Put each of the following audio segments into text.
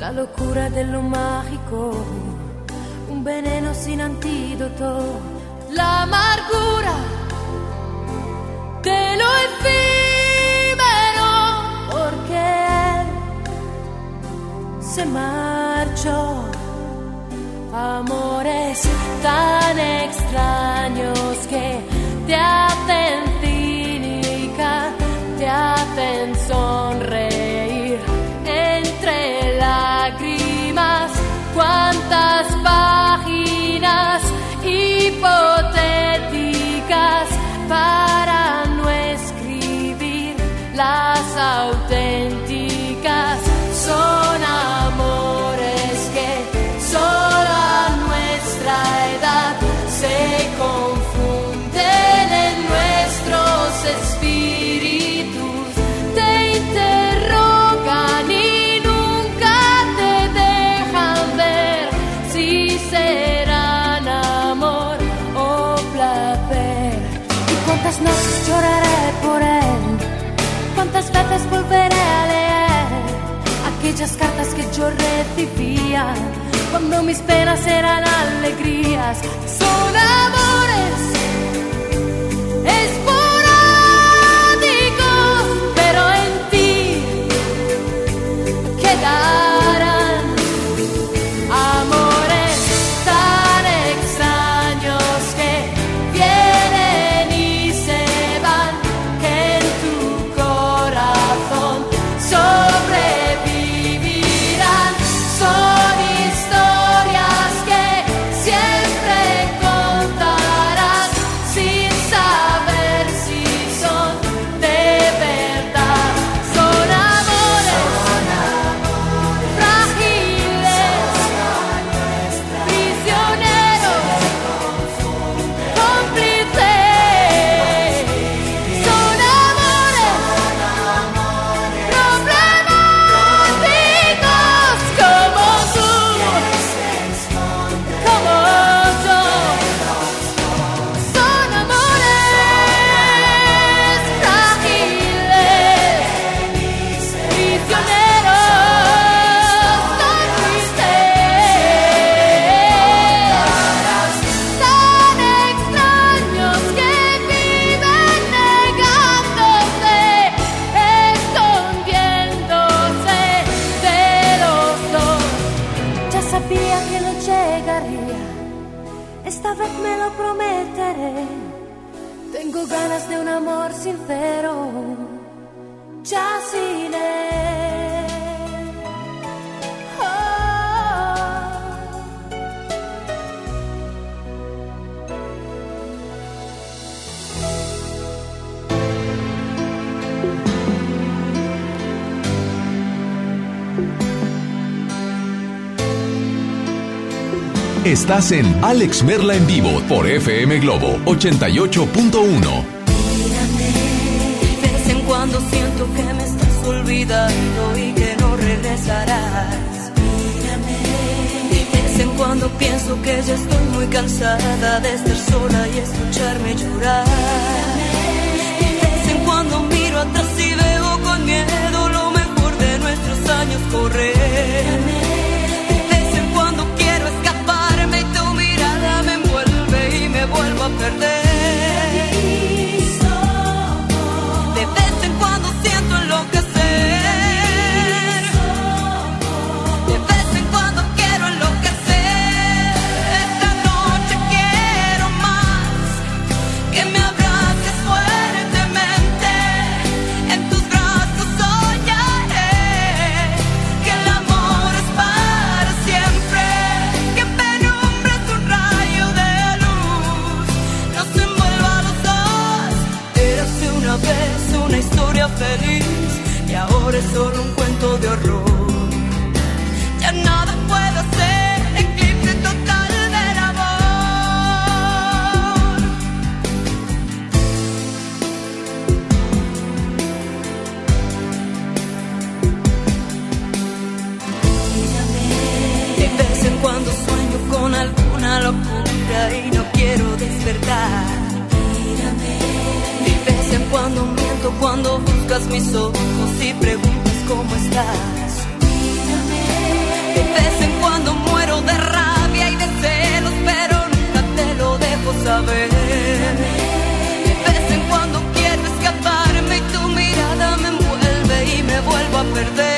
la locura de lo mágico, un veneno sin antídoto, la amargura de lo efímero, porque él se marchó. Amores tan extraños que te hacen cuántas páginas hipotéticas para no escribir las auténticas. Son aquellas cartas que yo recibía cuando mis penas eran alegrías? Son amores esporádicos, pero en ti quedarán Estás en Alex Merla en vivo por FM Globo 88.1. De vez en cuando siento que me estás olvidando y que no regresarás. De vez en cuando pienso que ya estoy muy cansada de estar sola y escucharme llorar. De vez en cuando miro atrás y veo con miedo lo mejor de nuestros años correr. De vuelvo a perder. es solo un cuento de horror. Ya nada puedo ser eclipse total del amor. Mírame. De vez en cuando sueño con alguna locura y no quiero despertar. De vez en cuando miento cuando buscas mi sol y preguntas cómo estás. De vez en cuando muero de rabia y de celos, pero nunca te lo dejo saber. De vez en cuando quiero escaparme y tu mirada me envuelve y me vuelvo a perder.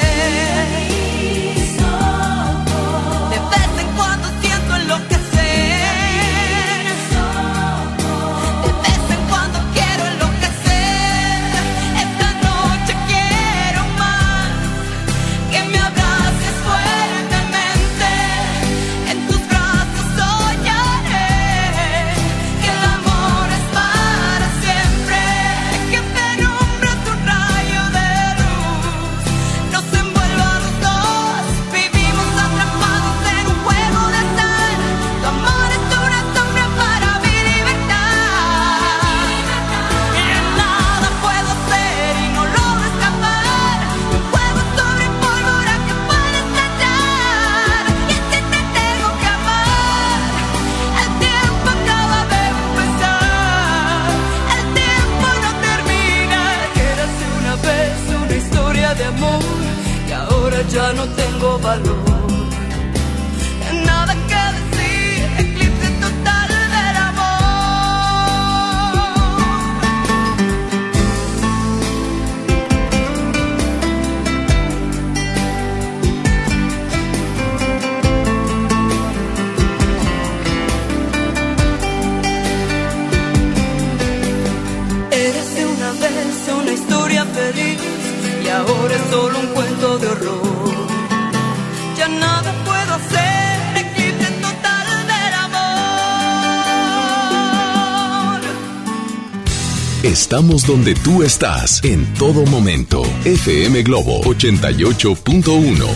Estamos donde tú estás en todo momento. FM Globo 88.1.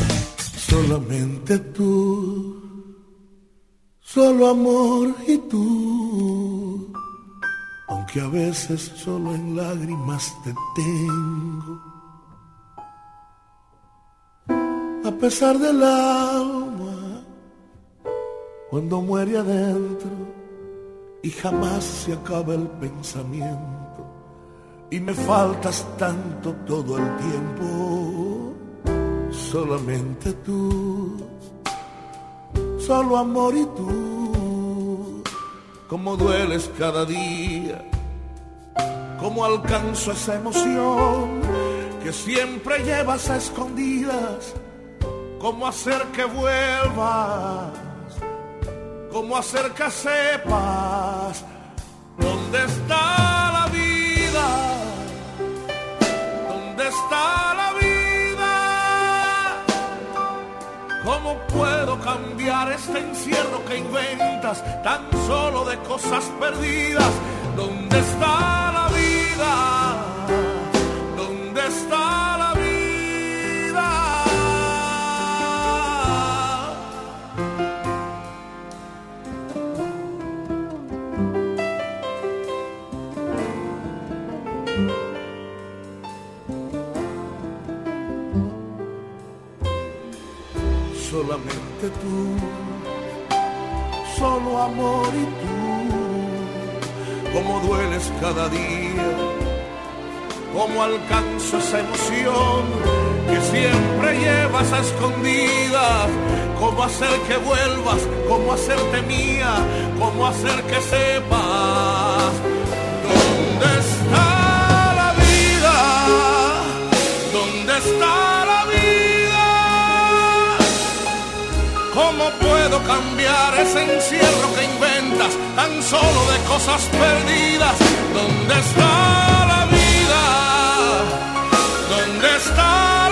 Solamente tú, solo amor y tú. Aunque a veces solo en lágrimas te tengo. A pesar del alma, cuando muere adentro y jamás se acaba el pensamiento y me faltas tanto todo el tiempo. Solamente tú, solo amor y tú, como dueles cada día, como alcanzo esa emoción que siempre llevas a escondidas, como hacer que vuelvas, como hacer que sepas dónde está está la vida? ¿Cómo puedo cambiar este encierro que inventas tan solo de cosas perdidas? ¿Dónde está la vida? Tú, solo amor y tú, como dueles cada día, como alcanzo esa emoción que siempre llevas a escondidas, cómo hacer que vuelvas, cómo hacerte mía, cómo hacer que sepas dónde está la vida, dónde está ¿Cómo puedo cambiar ese encierro que inventas tan solo de cosas perdidas? ¿Dónde está la vida? ¿Dónde está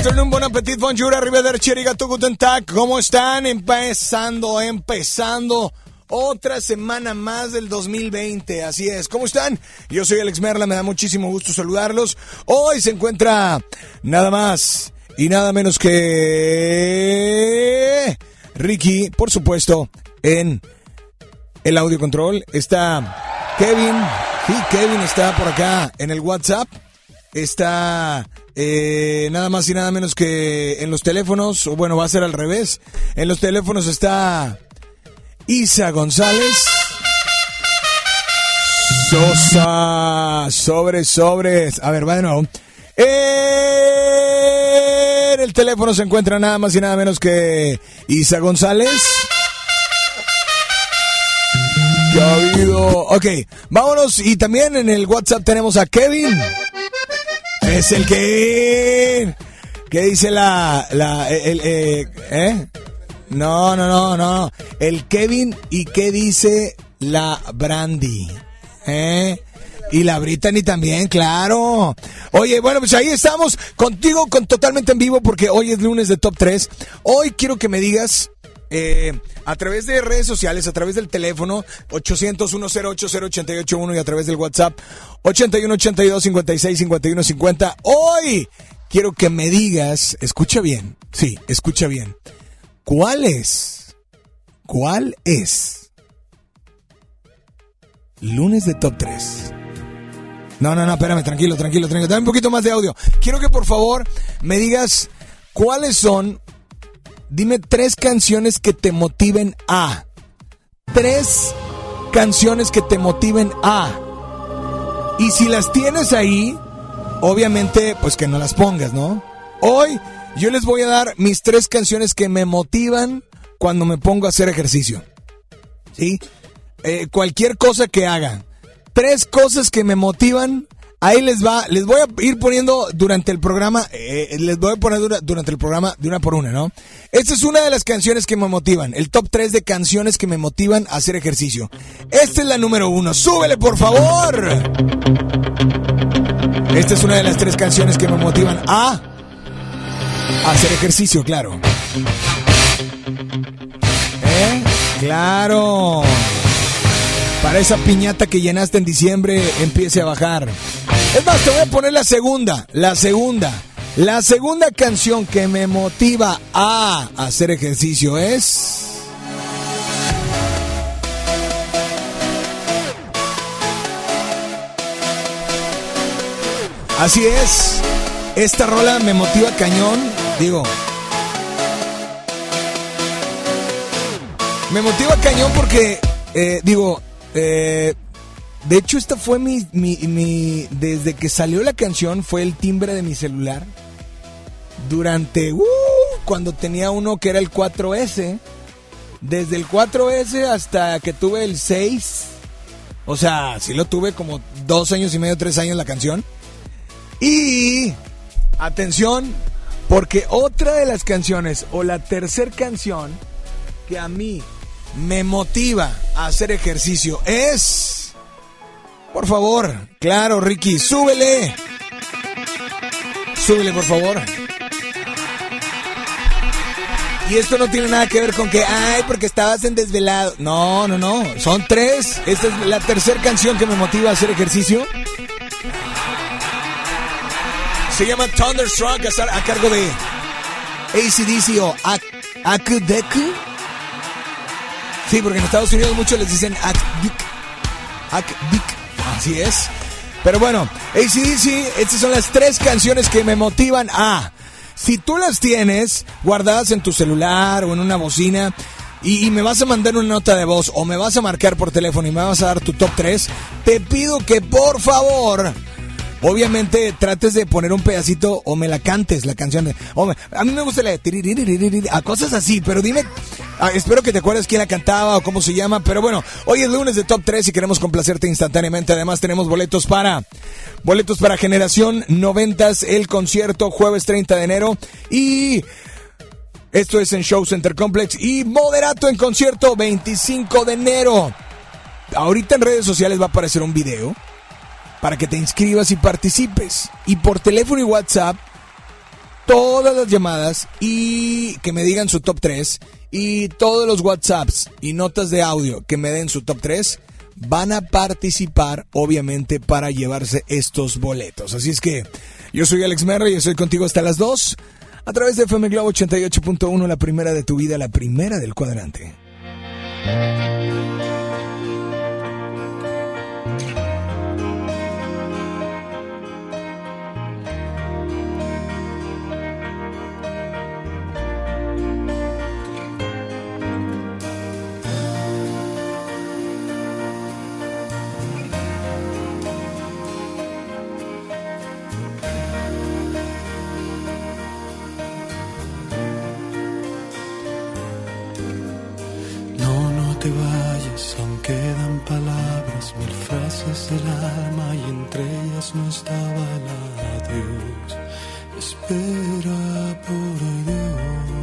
afternoon, bon appetit, bonjour, arrivederci, arigato, guten tag. ¿Cómo están? Empezando, empezando otra semana más del 2020. Así es. ¿Cómo están? Yo soy Alex Merla, me da muchísimo gusto saludarlos. Hoy se encuentra nada más y nada menos que Ricky, por supuesto, en el audio control. Está Kevin. Sí, Kevin está por acá en el WhatsApp. Está eh, nada más y nada menos que en los teléfonos, o bueno, va a ser al revés. En los teléfonos está Isa González. Sosa, sobres, sobres. A ver, va de nuevo. En el teléfono se encuentra nada más y nada menos que Isa González. ¿Qué ha habido? Ok, vámonos. Y también en el WhatsApp tenemos a Kevin. Es el que... ¿Qué dice la... la el, eh, ¿eh? No, no, no, no. El Kevin y qué dice la Brandy. ¿Eh? Y la Brittany también, claro. Oye, bueno, pues ahí estamos contigo con totalmente en vivo porque hoy es lunes de Top 3. Hoy quiero que me digas eh, a través de redes sociales, a través del teléfono 800 108 y a través del WhatsApp 81 82 56 51 50. Hoy quiero que me digas, escucha bien, sí, escucha bien. ¿Cuál es? ¿Cuál es? Lunes de Top 3. No, no, no, espérame, tranquilo, tranquilo, tranquilo. Dame un poquito más de audio. Quiero que por favor me digas cuáles son. Dime tres canciones que te motiven a. Tres canciones que te motiven a. Y si las tienes ahí, obviamente, pues que no las pongas, ¿no? Hoy yo les voy a dar mis tres canciones que me motivan cuando me pongo a hacer ejercicio. ¿Sí? Eh, cualquier cosa que haga. Tres cosas que me motivan. Ahí les va, les voy a ir poniendo durante el programa, eh, les voy a poner durante el programa de una por una, ¿no? Esta es una de las canciones que me motivan, el top 3 de canciones que me motivan a hacer ejercicio. Esta es la número uno, súbele por favor. Esta es una de las tres canciones que me motivan a hacer ejercicio, claro. ¿Eh? Claro. Para esa piñata que llenaste en diciembre empiece a bajar. Es más, te voy a poner la segunda. La segunda. La segunda canción que me motiva a hacer ejercicio es... Así es. Esta rola me motiva cañón. Digo. Me motiva cañón porque, eh, digo, eh, de hecho esta fue mi, Desde que salió la canción fue el timbre de mi celular. Durante... Uh, cuando tenía uno que era el 4S. Desde el 4S hasta que tuve el 6. O sea, sí lo tuve como dos años y medio, tres años la canción. Y atención, porque otra de las canciones o la tercer canción que a mí me motiva a hacer ejercicio es... Por favor, claro, Ricky, súbele. Súbele, por favor. Y esto no tiene nada que ver con que, ay, porque estabas en desvelado. No, no, no. Son tres. Esta es la tercera canción que me motiva a hacer ejercicio. Se llama Thunderstruck a cargo de ACDC o Akudeku. Sí, porque en Estados Unidos muchos les dicen Akdik. Akdik. Así es. Pero bueno, ACDC, estas son las tres canciones que me motivan a. Si tú las tienes guardadas en tu celular o en una bocina, y, y, me vas a mandar una nota de voz o me vas a marcar por teléfono y me vas a dar tu top 3, te pido que por favor Obviamente trates de poner un pedacito o me la cantes la canción. De, a mí me gusta la de a cosas así, pero dime, ah, espero que te acuerdes quién la cantaba o cómo se llama. Pero bueno, hoy es lunes de Top 3 y queremos complacerte instantáneamente. Además tenemos boletos para boletos para Generación 90, el concierto jueves 30 de enero y esto es en Show Center Complex y Moderato en concierto 25 de enero. Ahorita en redes sociales va a aparecer un video para que te inscribas y participes. Y por teléfono y WhatsApp, todas las llamadas y que me digan su top 3 y todos los WhatsApps y notas de audio que me den su top 3 van a participar obviamente para llevarse estos boletos. Así es que yo soy Alex Merro y estoy contigo hasta las 2 a través de FM Globo 88.1, la primera de tu vida, la primera del cuadrante. Del alma y entre ellas no estaba el adiós. Espera por Dios.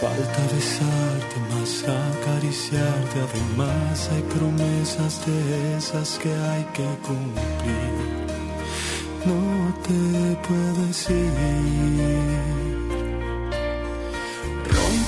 Falta besarte más, acariciarte. Además hay promesas de esas que hay que cumplir. No te puedes ir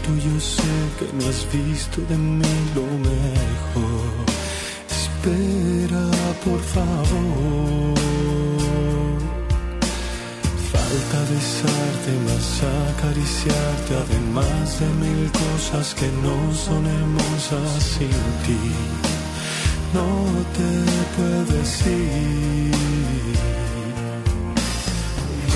listo, yo sé que no has visto de mí lo mejor. Espera, por favor. Falta besarte, más acariciarte, además de mil cosas que no son hermosas sin ti. No te puedes ir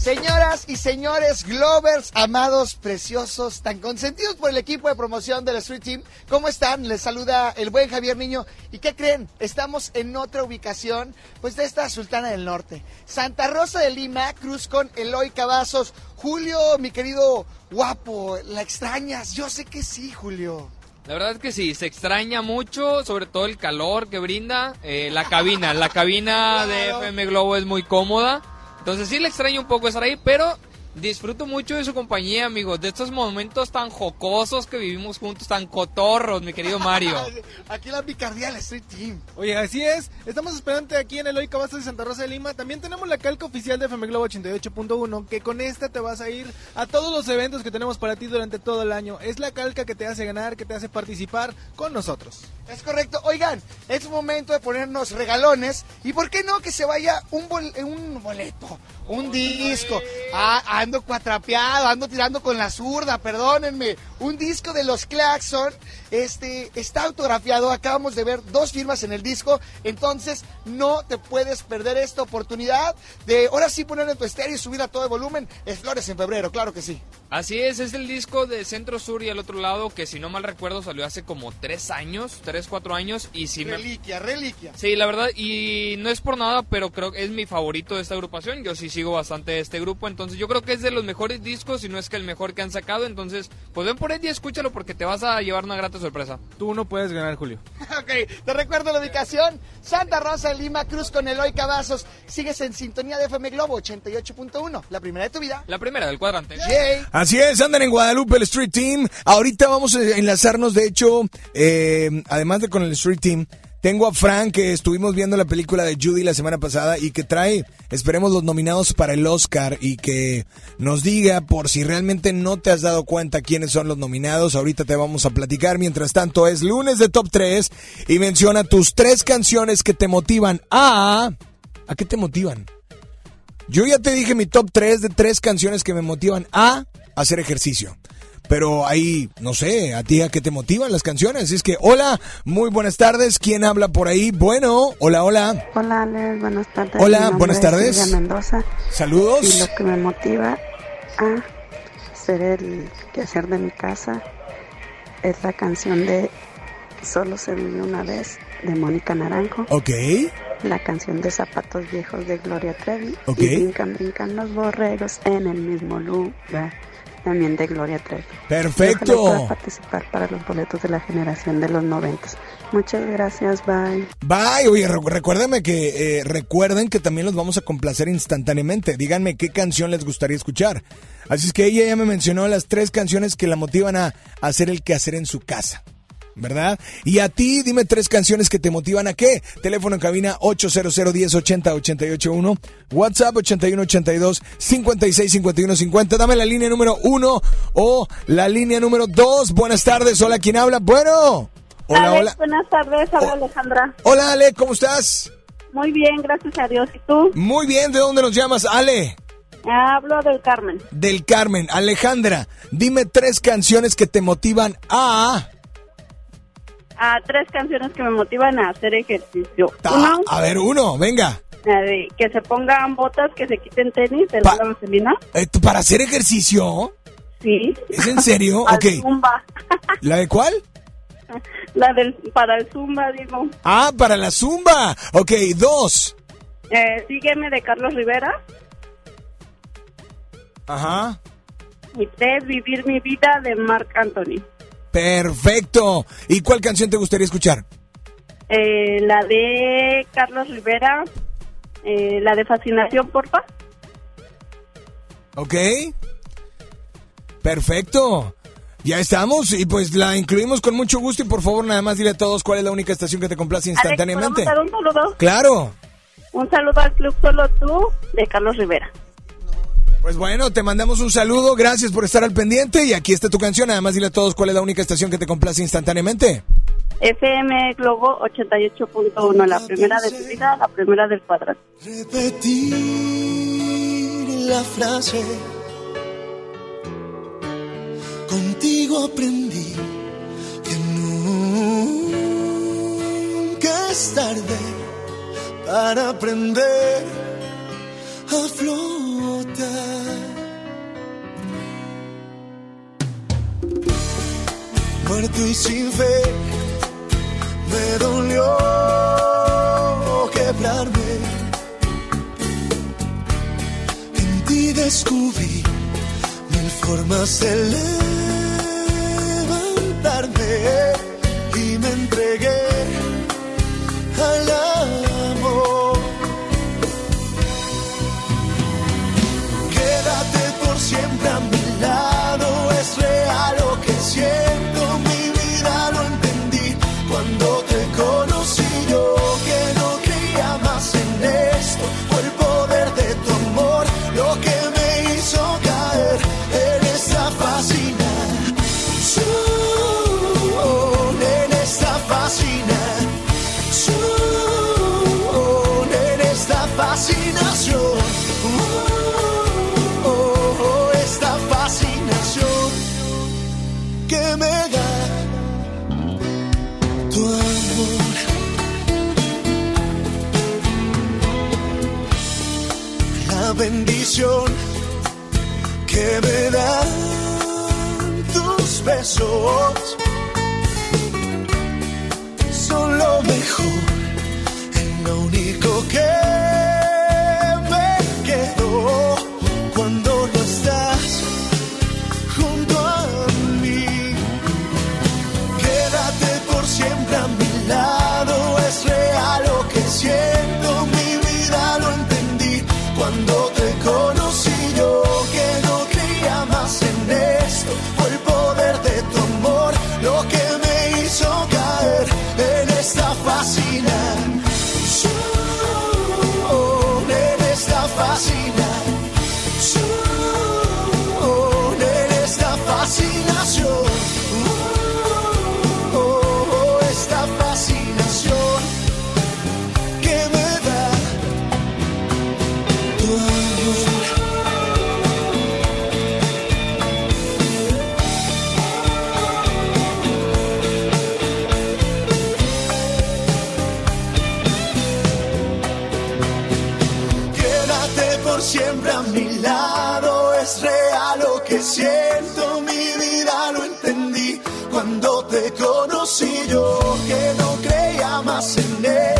Señoras y señores, Glovers, amados, preciosos, tan consentidos por el equipo de promoción del Street Team, ¿cómo están? Les saluda el buen Javier Niño. ¿Y qué creen? Estamos en otra ubicación, pues de esta Sultana del Norte. Santa Rosa de Lima, Cruz con Eloy Cavazos. Julio, mi querido guapo, ¿la extrañas? Yo sé que sí, Julio. La verdad es que sí, se extraña mucho, sobre todo el calor que brinda. Eh, la cabina, la cabina de FM Globo es muy cómoda. Entonces sí le extraño un poco estar ahí, pero disfruto mucho de su compañía, amigos, de estos momentos tan jocosos que vivimos juntos, tan cotorros, mi querido Mario. Aquí la picardía del Street Team. Oye, así es. Estamos esperando aquí en el Hoy Cabazos de Santa Rosa de Lima. También tenemos la calca oficial de FM Globo 88.1, que con esta te vas a ir a todos los eventos que tenemos para ti durante todo el año. Es la calca que te hace ganar, que te hace participar con nosotros. Es correcto. Oigan, es momento de ponernos regalones. ¿Y por qué no que se vaya un, un boleto? Un disco. Ah, ando cuatrapeado, ando tirando con la zurda, perdónenme. Un disco de los Claxon. Este está autografiado. Acabamos de ver dos firmas en el disco. Entonces, no te puedes perder esta oportunidad de ahora sí ponerlo en tu estéreo y subir a todo el volumen. Es Flores en febrero, claro que sí. Así es, es el disco de Centro Sur y el otro lado que si no mal recuerdo salió hace como tres años, tres, cuatro años y si Reliquia, reliquia. Sí, la verdad, y no es por nada, pero creo que es mi favorito de esta agrupación, yo sí sigo bastante este grupo, entonces yo creo que es de los mejores discos, si no es que el mejor que han sacado, entonces pues ven por él y escúchalo porque te vas a llevar una grata sorpresa. Tú no puedes ganar, Julio. ok, te recuerdo la ubicación, Santa Rosa, Lima, Cruz con Eloy Cavazos, sigues en sintonía de FM Globo 88.1, la primera de tu vida. La primera del cuadrante. Así es, andan en Guadalupe el Street Team. Ahorita vamos a enlazarnos, de hecho, eh, además de con el Street Team, tengo a Frank que estuvimos viendo la película de Judy la semana pasada y que trae, esperemos, los nominados para el Oscar y que nos diga por si realmente no te has dado cuenta quiénes son los nominados. Ahorita te vamos a platicar. Mientras tanto, es lunes de Top 3 y menciona tus tres canciones que te motivan a... ¿A qué te motivan? Yo ya te dije mi top 3 de tres canciones que me motivan a hacer ejercicio. Pero ahí, no sé, a ti a qué te motivan las canciones. Es que, hola, muy buenas tardes. ¿Quién habla por ahí? Bueno, hola, hola. Hola, Ale, buenas tardes. Hola, buenas tardes. Silvia Mendoza. Saludos. Y lo que me motiva a hacer el quehacer de mi casa es la canción de Solo se vive una vez de Mónica Naranjo. Ok. La canción de Zapatos Viejos de Gloria Trevi. Ok. Y brincan, brincan los borregos en el mismo lugar. También de Gloria Trevi. Perfecto. Ojalá pueda participar para los boletos de la generación de los noventas. Muchas gracias, bye. Bye, oye, re- recuérdame que eh, recuerden que también los vamos a complacer instantáneamente. Díganme qué canción les gustaría escuchar. Así es que ella ya me mencionó las tres canciones que la motivan a hacer el quehacer en su casa. ¿Verdad? Y a ti, dime tres canciones que te motivan a qué. Teléfono en cabina 800 10 80 881 WhatsApp 81 82 56 51 50. Dame la línea número uno o la línea número dos. Buenas tardes. Hola, ¿quién habla? Bueno. Hola, Alex, hola. Buenas tardes, habla Alejandra. Hola, Ale, ¿cómo estás? Muy bien, gracias a Dios. ¿Y tú? Muy bien, ¿de dónde nos llamas, Ale? Hablo del Carmen. Del Carmen. Alejandra, dime tres canciones que te motivan a... A tres canciones que me motivan a hacer ejercicio. Ah, Uno, A ver, uno, venga. la que se pongan botas, que se quiten tenis de la vaselina. Eh, ¿tú ¿Para hacer ejercicio? Sí. ¿Es en serio? Ok. Zumba. ¿La de cuál? La del, para el Zumba, digo. Ah, para la zumba. Ok, dos. Eh, sígueme de Carlos Rivera. Ajá. Y tres, vivir mi vida de Marc Anthony. Perfecto. ¿Y cuál canción te gustaría escuchar? Eh, la de Carlos Rivera. Eh, la de Fascinación, porfa. Ok. Perfecto. Ya estamos y pues la incluimos con mucho gusto y por favor nada más dile a todos cuál es la única estación que te complace instantáneamente. Alex, ¿podemos dar un saludo? Claro. Un saludo al Club Solo Tú de Carlos Rivera. Pues bueno, te mandamos un saludo, gracias por estar al pendiente y aquí está tu canción, nada más dile a todos cuál es la única estación que te complace instantáneamente. FM Globo 88.1, la primera de tu vida, la primera del cuadrante. Repetir la frase. Contigo aprendí que nunca es tarde para aprender a. Muerto y sin fe, me dolió quebrarme. En ti descubrí mil formas de levantarme y me entregué al amor. Lado, es real Bendición que me dan tus besos. Son lo mejor, lo único que cuando te conocí yo que no creía más en esto,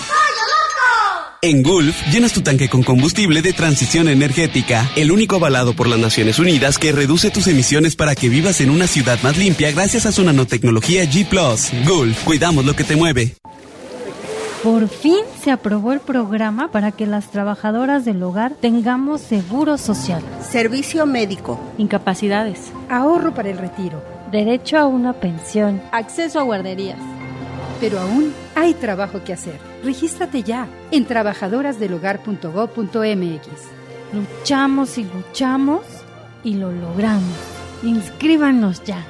En Gulf, llenas tu tanque con combustible de transición energética, el único avalado por las Naciones Unidas que reduce tus emisiones para que vivas en una ciudad más limpia gracias a su nanotecnología G ⁇ Gulf, cuidamos lo que te mueve. Por fin se aprobó el programa para que las trabajadoras del hogar tengamos seguro social, servicio médico, incapacidades, ahorro para el retiro, derecho a una pensión, acceso a guarderías. Pero aún hay trabajo que hacer. Regístrate ya en trabajadorasdelhogar.gov.mx. Luchamos y luchamos y lo logramos. Inscríbanos ya.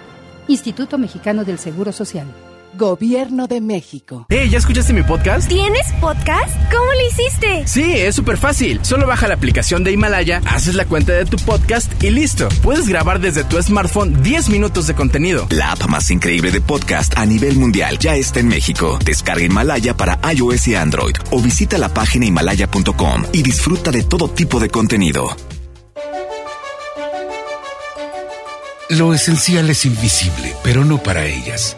Instituto Mexicano del Seguro Social. Gobierno de México. Hey, ¿ya escuchaste mi podcast? ¿Tienes podcast? ¿Cómo lo hiciste? Sí, es súper fácil. Solo baja la aplicación de Himalaya, haces la cuenta de tu podcast y listo. Puedes grabar desde tu smartphone 10 minutos de contenido. La app más increíble de podcast a nivel mundial ya está en México. Descarga Himalaya para iOS y Android o visita la página himalaya.com y disfruta de todo tipo de contenido. Lo esencial es invisible, pero no para ellas.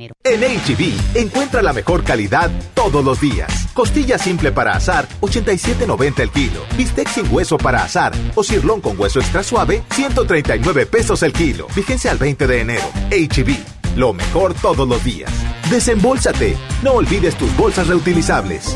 En HB, encuentra la mejor calidad todos los días. Costilla simple para asar, 87.90 el kilo. Bistec sin hueso para asar o cirlón con hueso extra suave, 139 pesos el kilo. Fíjense al 20 de enero. HB, lo mejor todos los días. Desembolsate. No olvides tus bolsas reutilizables.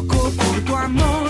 loco por tu amor.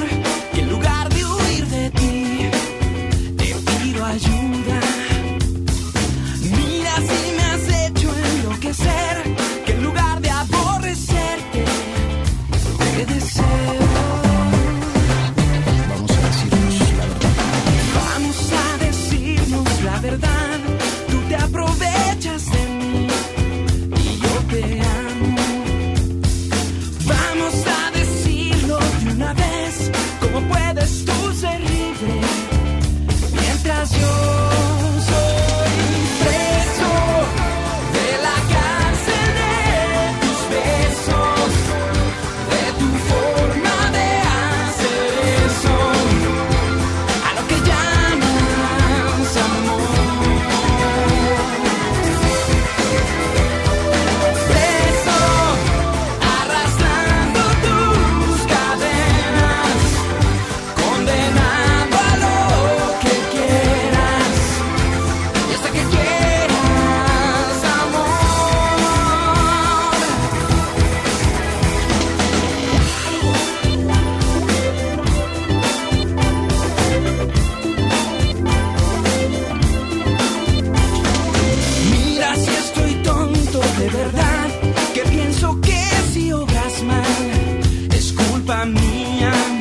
Culpa mía.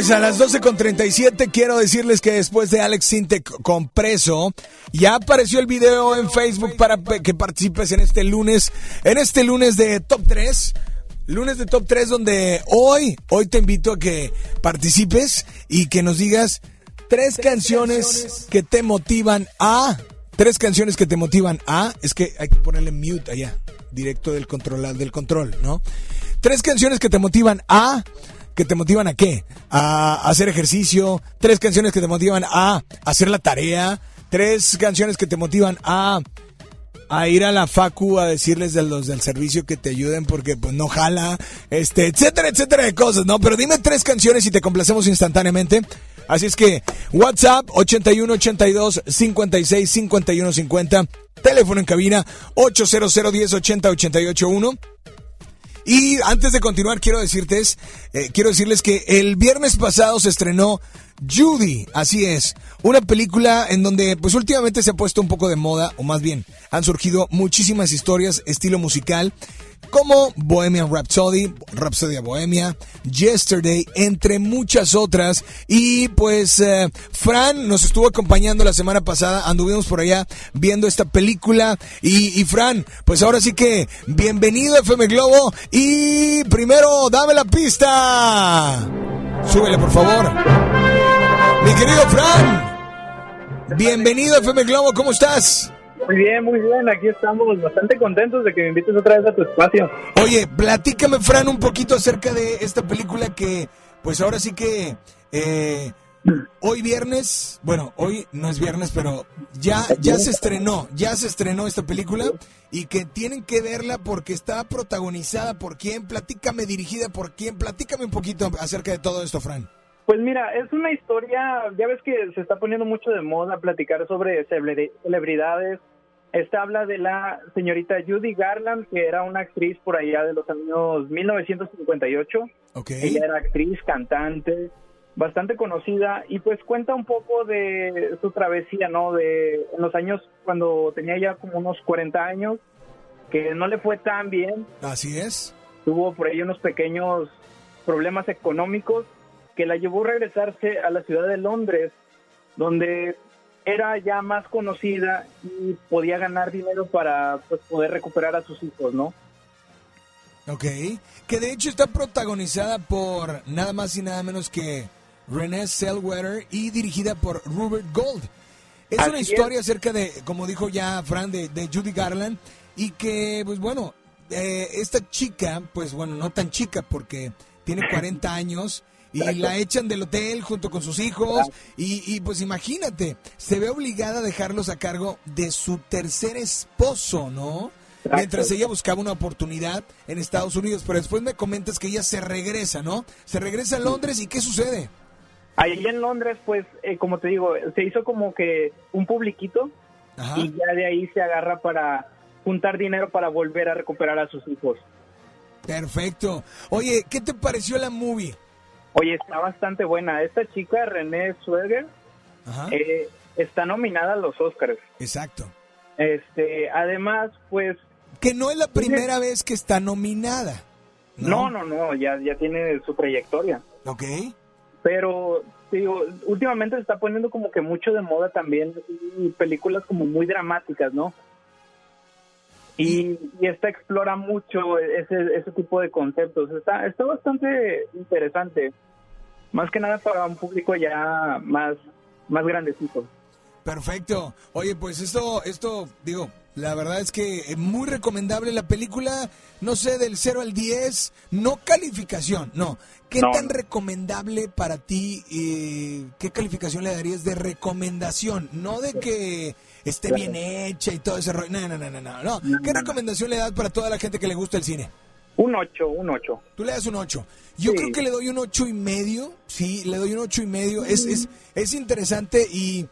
Pues a las 12 con 37 quiero decirles que después de Alex Sintek con preso, ya apareció el video en Facebook para que participes en este lunes, en este lunes de Top 3. Lunes de Top 3 donde hoy, hoy te invito a que participes y que nos digas tres canciones que te motivan a... Tres canciones que te motivan a... Es que hay que ponerle mute allá, directo del control, del control, ¿no? Tres canciones que te motivan a que te motivan a qué? A hacer ejercicio, tres canciones que te motivan a hacer la tarea, tres canciones que te motivan a a ir a la facu a decirles de los del servicio que te ayuden porque pues no jala, este, etcétera, etcétera de cosas, ¿no? Pero dime tres canciones y te complacemos instantáneamente. Así es que WhatsApp 81 82 56 51 50, teléfono en cabina 800 10 80 88 1. Y antes de continuar, quiero decirte, eh, quiero decirles que el viernes pasado se estrenó Judy, así es, una película en donde pues últimamente se ha puesto un poco de moda, o más bien, han surgido muchísimas historias estilo musical, como Bohemian Rhapsody, Rhapsody a Bohemia, Yesterday, entre muchas otras. Y pues eh, Fran nos estuvo acompañando la semana pasada, anduvimos por allá viendo esta película. Y, y Fran, pues ahora sí que bienvenido a FM Globo. Y primero, dame la pista. Súbele, por favor. Mi querido Fran, bienvenido a FM Globo, ¿cómo estás? Muy bien, muy bien. Aquí estamos bastante contentos de que me invites otra vez a tu espacio. Oye, platícame, Fran, un poquito acerca de esta película que, pues ahora sí que eh, hoy viernes, bueno, hoy no es viernes, pero ya, ya se estrenó, ya se estrenó esta película y que tienen que verla porque está protagonizada por quién, platícame, dirigida por quién, platícame un poquito acerca de todo esto, Fran. Pues mira, es una historia, ya ves que se está poniendo mucho de moda platicar sobre celebri- celebridades. Esta habla de la señorita Judy Garland, que era una actriz por allá de los años 1958. Ella era actriz, cantante, bastante conocida y pues cuenta un poco de su travesía, ¿no? De en los años cuando tenía ya como unos 40 años, que no le fue tan bien. Así es. Tuvo por ahí unos pequeños problemas económicos que la llevó a regresarse a la ciudad de Londres, donde era ya más conocida y podía ganar dinero para pues, poder recuperar a sus hijos, ¿no? Ok, que de hecho está protagonizada por nada más y nada menos que Renée Zellweger y dirigida por Robert Gold. Es Así una es. historia acerca de, como dijo ya Fran, de, de Judy Garland y que, pues bueno, eh, esta chica, pues bueno, no tan chica porque tiene 40 años y Exacto. la echan del hotel junto con sus hijos y, y, pues imagínate, se ve obligada a dejarlos a cargo de su tercer esposo, ¿no? Mientras ella buscaba una oportunidad en Estados Unidos, pero después me comentas que ella se regresa, ¿no? Se regresa a Londres y ¿qué sucede? Ahí en Londres, pues, eh, como te digo, se hizo como que un publiquito y ya de ahí se agarra para juntar dinero para volver a recuperar a sus hijos. Perfecto. Oye, ¿qué te pareció la movie? Oye, está bastante buena. Esta chica, René Sueger, eh, está nominada a los Oscars. Exacto. Este, además, pues... Que no es la primera vez que está nominada. No, no, no, ya, ya tiene su trayectoria. Ok. Pero, digo, últimamente se está poniendo como que mucho de moda también y películas como muy dramáticas, ¿no? Y, y esta explora mucho ese, ese tipo de conceptos. Está, está bastante interesante. Más que nada para un público ya más, más grandecito. Perfecto. Oye, pues esto, esto, digo, la verdad es que es muy recomendable la película, no sé, del 0 al 10, no calificación, no. ¿Qué No. tan recomendable para ti, eh, qué calificación le darías de recomendación? No de que esté bien hecha y todo ese rollo, no, no, no, no, no, no. ¿Qué recomendación le das para toda la gente que le gusta el cine? Un 8, un 8. Tú le das un 8. Yo creo que le doy un ocho y medio. Sí, le doy un ocho y medio. Es, es, es interesante y,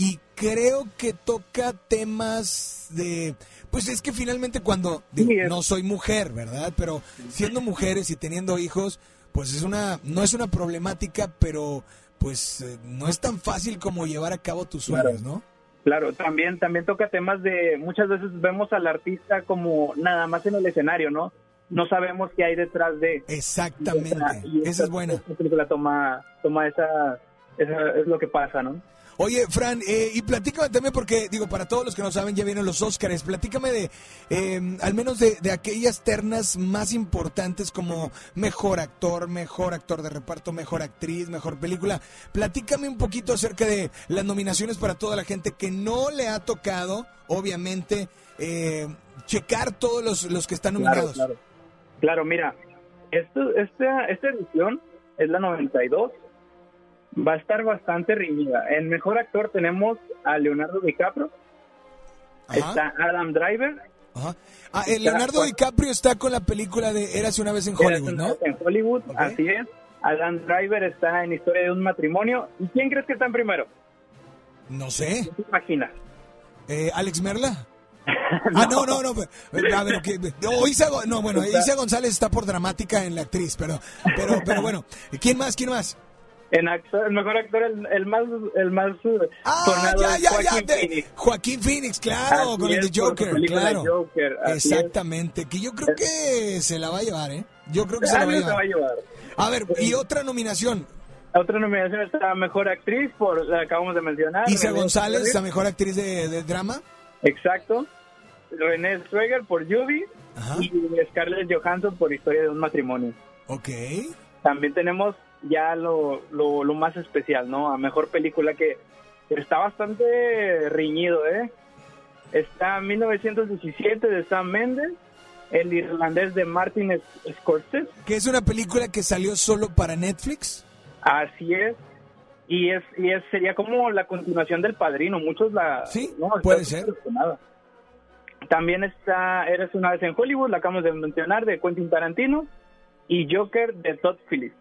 y creo que toca temas de... Pues es que finalmente cuando... digo, no soy mujer, ¿verdad? Pero siendo mujeres y teniendo hijos, pues es una... No es una problemática, pero pues eh, no es tan fácil como llevar a cabo tus sueños, ¿no? Claro, también, también toca temas de, muchas veces vemos al artista como nada más en el escenario, ¿no? No sabemos qué hay detrás de... Exactamente, Y esa es buena. Película toma, toma esa, esa, es lo que pasa, ¿no? Oye, Fran, eh, y platícame también, porque digo, para todos los que no saben, ya vienen los Óscares. Platícame de, eh, al menos de, de aquellas ternas más importantes como mejor actor, mejor actor de reparto, mejor actriz, mejor película. Platícame un poquito acerca de las nominaciones para toda la gente que no le ha tocado, obviamente, eh, checar todos los, los que están Claro, nominados. claro. Claro, mira, esto, esta, esta edición es la 92. Va a estar bastante reñida. En mejor actor tenemos a Leonardo DiCaprio. Está Adam Driver. Ajá. Ah, eh, Leonardo DiCaprio está con la película de Érase una vez en Hollywood, ¿no? En Hollywood, así es. Adam Driver está en Historia de un matrimonio. ¿Y quién crees que está en primero? No sé. ¿Qué te imaginas? Eh, ¿Alex Merla? Ah, no, no, no. pero- A ver, que, o Isa, no, bueno, Isa González está por dramática en la actriz, pero, pero, pero bueno. ¿Quién más? ¿Quién más? En actor, el mejor actor, el, el más, el más eh, Ah, ya, ya, ya, Joaquin de- Phoenix. Joaquín Phoenix, claro, Así con el de Joker, claro. Joker, es. Exactamente, que yo creo que se la va a llevar, ¿eh? Yo creo que se la va a llevar. va a llevar. A ver, y otra nominación. Otra nominación está Mejor Actriz, por la acabamos de mencionar. Isa González, la mejor actriz de, de drama. Exacto. René Zellweger por Judy y Scarlett Johansson por Historia de un matrimonio. Ok. También tenemos ya lo, lo, lo más especial, ¿no? A mejor película que está bastante riñido, ¿eh? Está 1917 de Sam Mendes, el irlandés de Martin Scorsese. Que es una película que salió solo para Netflix. Así es. Y es, y es sería como la continuación del Padrino. Muchos la... Sí, no, puede ser. También está Eres una vez en Hollywood, la acabamos de mencionar, de Quentin Tarantino. Y Joker de Todd Phillips.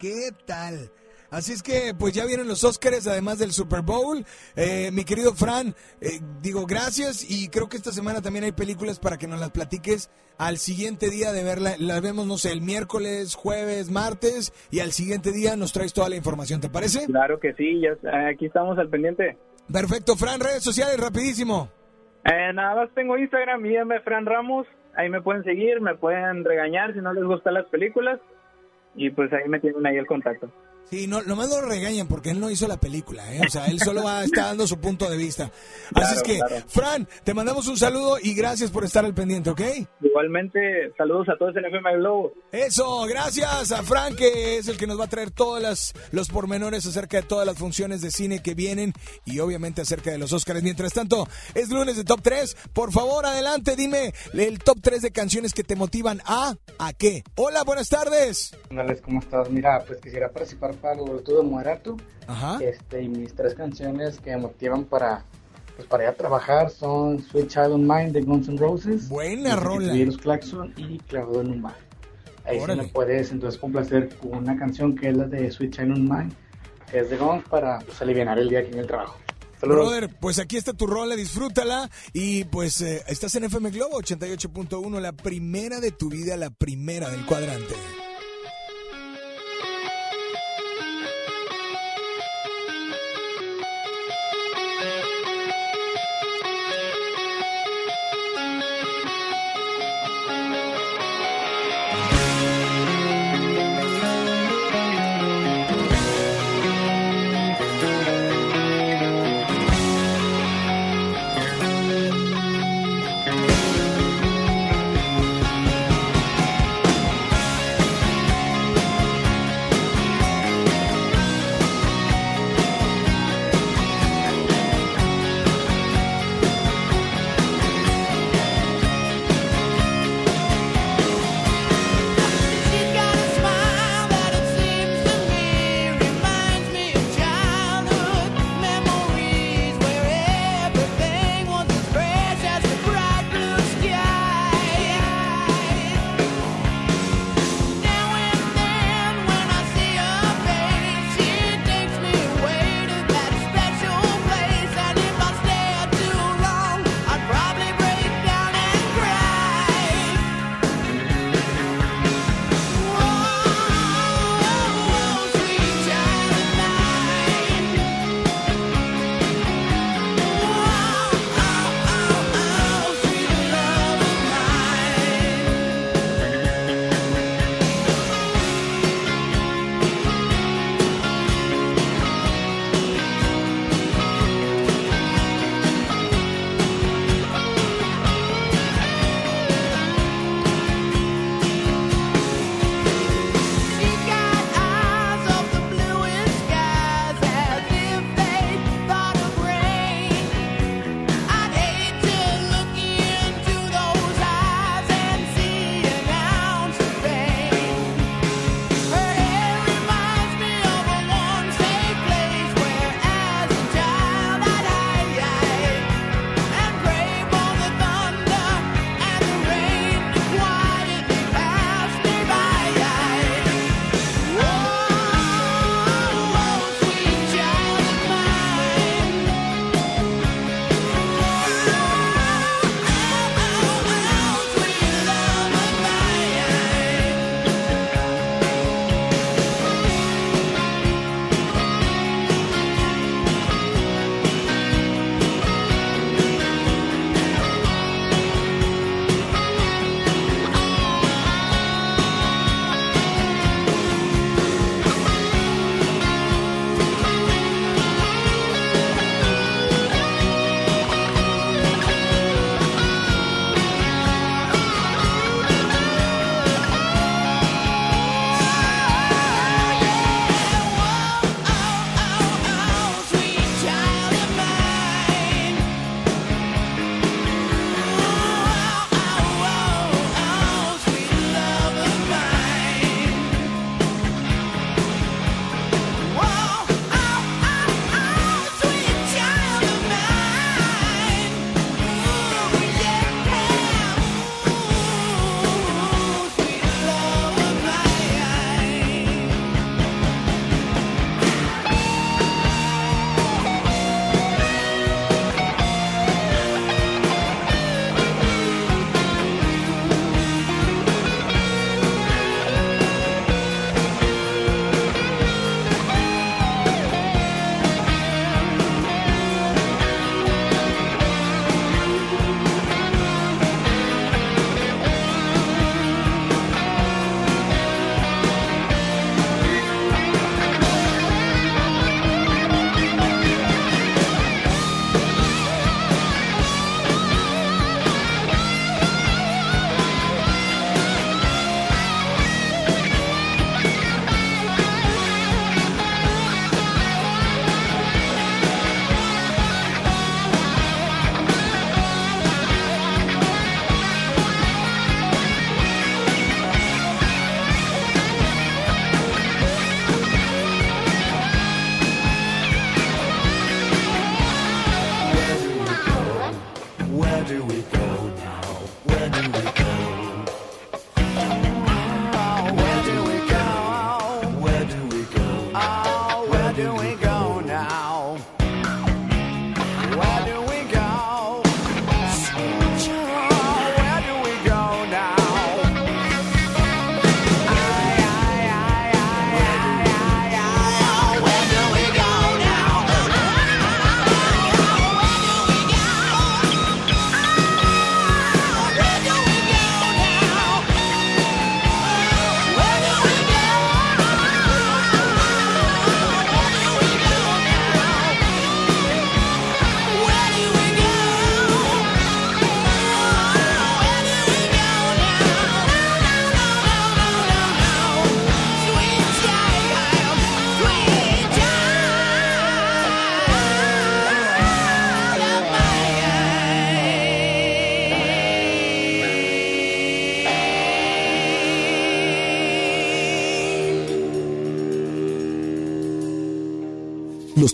¿Qué tal? Así es que, pues ya vienen los Óscares, además del Super Bowl. Eh, mi querido Fran, eh, digo gracias y creo que esta semana también hay películas para que nos las platiques al siguiente día de verla. Las vemos, no sé, el miércoles, jueves, martes y al siguiente día nos traes toda la información, ¿te parece? Claro que sí, ya, está, aquí estamos al pendiente. Perfecto, Fran, redes sociales, rapidísimo. Eh, nada más tengo Instagram, mídame Fran Ramos. Ahí me pueden seguir, me pueden regañar si no les gustan las películas. Y pues ahí me tienen ahí el contacto. Sí, no, nomás lo regañan porque él no hizo la película, ¿eh? O sea, él solo va, está dando su punto de vista. Así Claro, es que, claro. Fran, te mandamos un saludo y gracias por estar al pendiente, ¿ok? Igualmente, saludos a todos en FM Globo. Eso, gracias a Frank, que es el que nos va a traer todos las, los pormenores acerca de todas las funciones de cine que vienen y obviamente acerca de los Óscares. Mientras tanto, es lunes de Top 3. Por favor, adelante, dime el top 3 de canciones que te motivan a ¿a qué? Hola, buenas tardes. ¿cómo estás? Mira, pues quisiera participar para el Boletudo Moderato. Ajá. Este, y mis tres canciones que me motivan para, pues, para ir a trabajar son Sweet Child on Mine de Guns N' Roses. Buena rola. Virus Claxon y Clavado en un. Ahí sí me puedes entonces complacer con una canción que es la de Sweet Child on Mine, que es de Guns para pues, aliviar el día aquí en el trabajo. Saludos. Brother, pues aquí está tu rola, disfrútala y pues eh, estás en FM Globo 88.1, la primera de tu vida, la primera del cuadrante.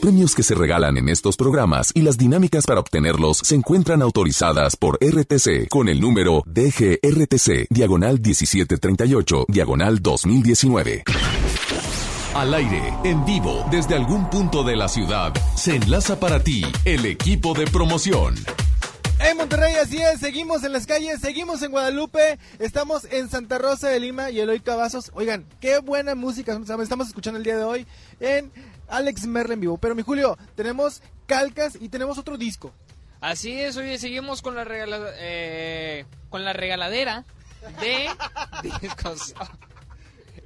Premios que se regalan en estos programas y las dinámicas para obtenerlos se encuentran autorizadas por RTC con el número DGRTC, diagonal 1738, diagonal 2019. Al aire, en vivo, desde algún punto de la ciudad, se enlaza para ti el equipo de promoción. En Monterrey, así es, seguimos en las calles, seguimos en Guadalupe, estamos en Santa Rosa de Lima y Eloy Cavazos. Oigan, qué buena música estamos escuchando el día de hoy en Alex Merle en vivo. Pero mi Julio, tenemos calcas y tenemos otro disco. Así es, oye, seguimos con la, regala- eh, con la regaladera de discos.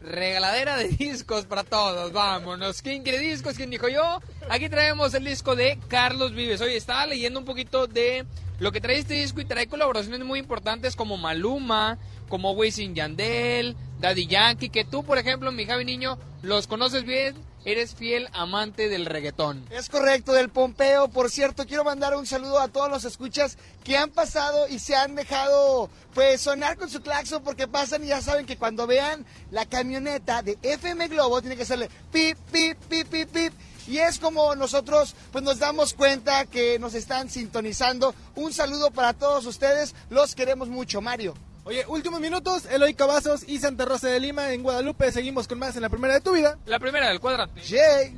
Regaladera de discos para todos, vámonos. ¿Quién quiere discos? ¿Quién dijo yo? Aquí traemos el disco de Carlos Vives. Oye, estaba leyendo un poquito de lo que trae este disco y trae colaboraciones muy importantes como Maluma, como Wisin Yandel, Daddy Yankee, que tú, por ejemplo, mi Javi Niño, los conoces bien, eres fiel amante del reggaetón. Es correcto, del Pompeo. Por cierto, quiero mandar un saludo a todos los escuchas que han pasado y se han dejado pues sonar con su claxon porque pasan y ya saben que cuando vean la camioneta de FM Globo tiene que hacerle pip, pip, pip, pip, pip. Y es como nosotros pues nos damos cuenta que nos están sintonizando. Un saludo para todos ustedes, los queremos mucho, Mario. Oye, últimos minutos, Eloy Cavazos y Santa Rosa de Lima en Guadalupe. Seguimos con más en la primera de tu vida. La primera del cuadrante. Jay.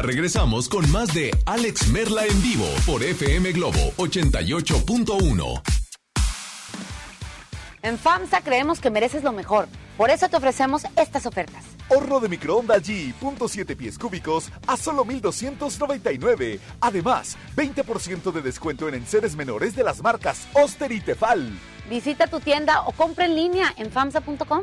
Ya regresamos con más de Alex Merla en vivo por FM Globo 88.1. En FAMSA creemos que mereces lo mejor. Por eso te ofrecemos estas ofertas. Horno de microondas G, punto siete pies cúbicos a solo 1,299. Además, 20% de descuento en enseres menores de las marcas Oster y Tefal. Visita tu tienda o compra en línea en FAMSA.com.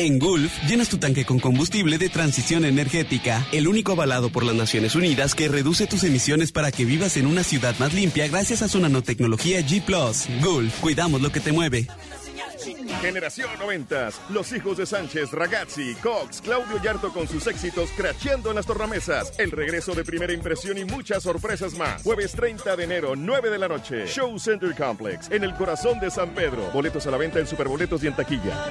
En Gulf, llenas tu tanque con combustible de transición energética, el único avalado por las Naciones Unidas que reduce tus emisiones para que vivas en una ciudad más limpia gracias a su nanotecnología G ⁇ Gulf, cuidamos lo que te mueve. Generación 90. Los hijos de Sánchez, Ragazzi, Cox, Claudio Yarto con sus éxitos cracheando en las tornamesas. El regreso de primera impresión y muchas sorpresas más. Jueves 30 de enero, 9 de la noche. Show Center Complex, en el corazón de San Pedro. Boletos a la venta en Superboletos y en taquilla.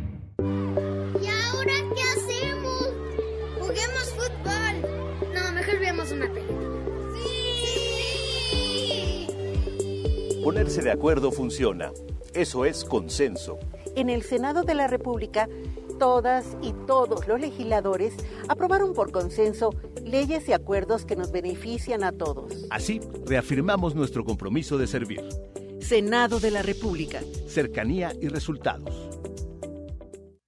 ¿Y ahora qué hacemos? Juguemos fútbol. No, mejor veamos una película. ¡Sí! Ponerse de acuerdo funciona. Eso es consenso. En el Senado de la República, todas y todos los legisladores aprobaron por consenso leyes y acuerdos que nos benefician a todos. Así, reafirmamos nuestro compromiso de servir. Senado de la República. Cercanía y resultados.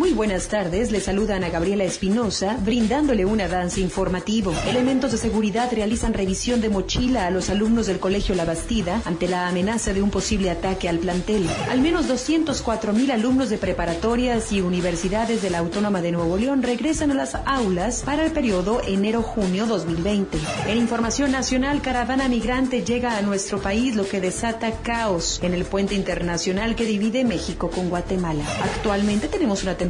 Muy buenas tardes, le saluda Ana Gabriela Espinosa, brindándole un avance informativo. Elementos de seguridad realizan revisión de mochila a los alumnos del Colegio La Bastida ante la amenaza de un posible ataque al plantel. Al menos 204 mil alumnos de preparatorias y universidades de la Autónoma de Nuevo León regresan a las aulas para el periodo enero-junio 2020. En información nacional, caravana migrante llega a nuestro país, lo que desata caos en el puente internacional que divide México con Guatemala. Actualmente tenemos una temperatura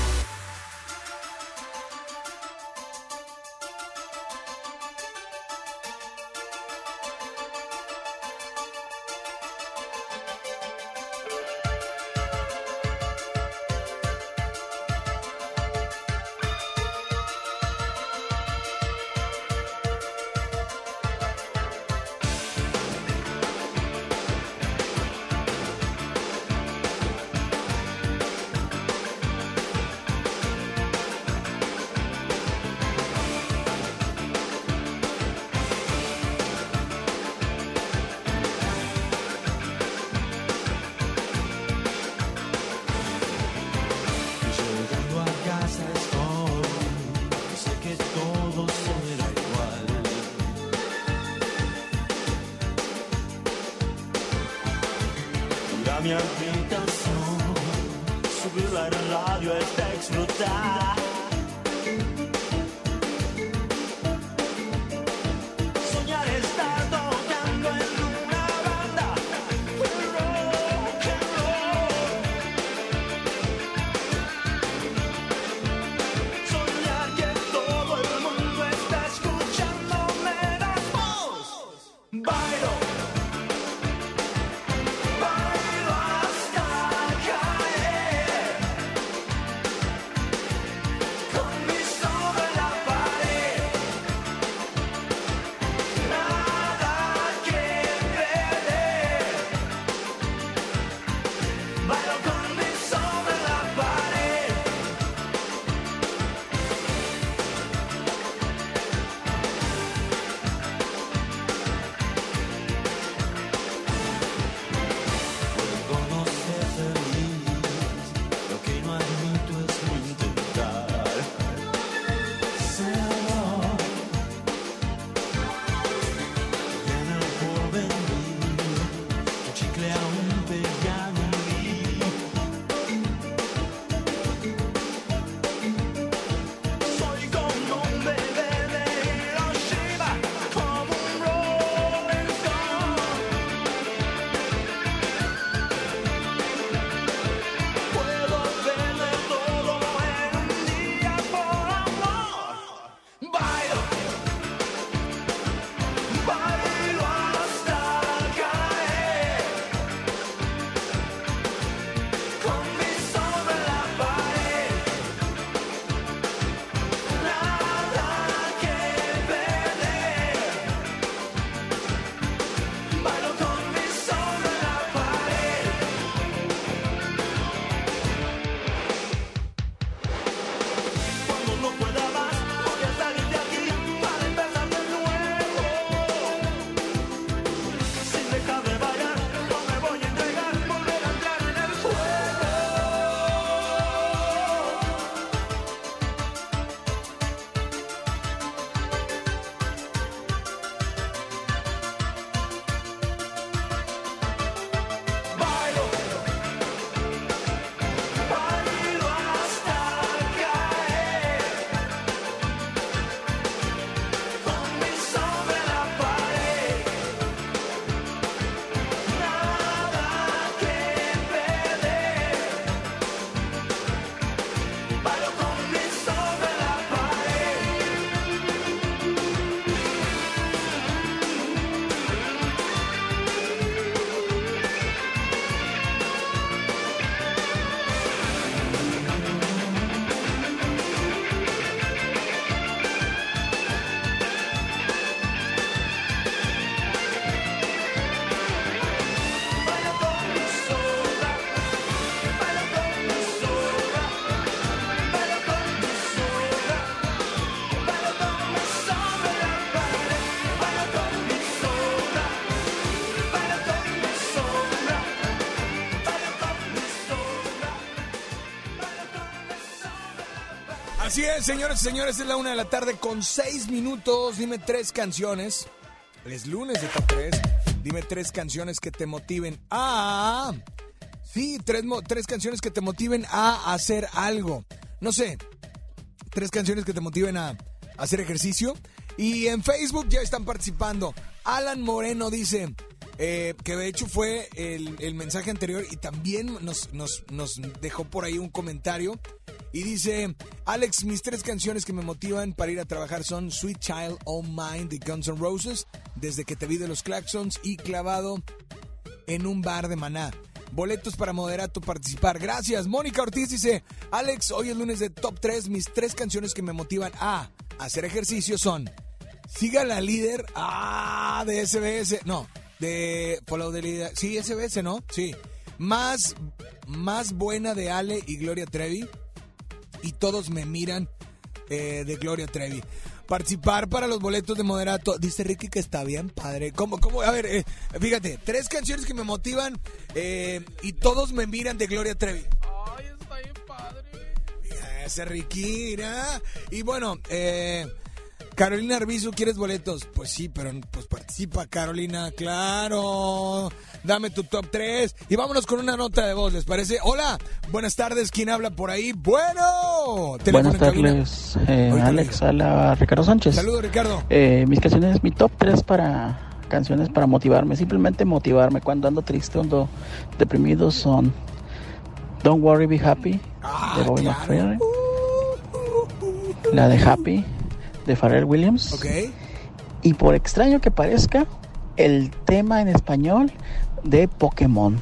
Señores y señores, es la una de la tarde con seis minutos. Dime tres canciones. Es lunes de top 3. Dime tres canciones que te motiven a. Sí, tres, tres canciones que te motiven a hacer algo. No sé, tres canciones que te motiven a hacer ejercicio. Y en Facebook ya están participando. Alan Moreno dice eh, que de hecho fue el, el mensaje anterior y también nos, nos, nos dejó por ahí un comentario. Y dice, Alex, mis tres canciones que me motivan para ir a trabajar son Sweet Child Oh Mine de Guns N' Roses, Desde que te vi de los Claxons y Clavado en un bar de Maná. Boletos para Moderato participar. Gracias. Mónica Ortiz dice, Alex, hoy es lunes de Top 3. Mis tres canciones que me motivan a hacer ejercicio son Siga la líder. Ah, de SBS. No, de Follow the Leader. Sí, SBS, ¿no? Sí. Más, más buena de Ale y Gloria Trevi. Y todos me miran eh, de Gloria Trevi. Participar para los boletos de moderato. Dice Ricky que está bien, padre. ¿Cómo, cómo? A ver, eh, fíjate, tres canciones que me motivan eh, y todos me miran de Gloria Trevi. Ay, está bien padre. Ese Ricky. Y bueno, eh, Carolina Arbizu, ¿quieres boletos? Pues sí, pero pues participa, Carolina, claro. Dame tu top 3 y vámonos con una nota de voz, ¿les parece? Hola, buenas tardes, ¿quién habla por ahí? Bueno, Buenas tardes, eh, Alex. Habla Ricardo Sánchez. Saludos, Ricardo. Eh, mis canciones, mi top 3 para canciones para motivarme, simplemente motivarme cuando ando triste, ando deprimido son Don't Worry Be Happy Ah, de Bobby McFerrin, la de Happy de Pharrell Williams Ok. y por extraño que parezca el tema en español de Pokémon.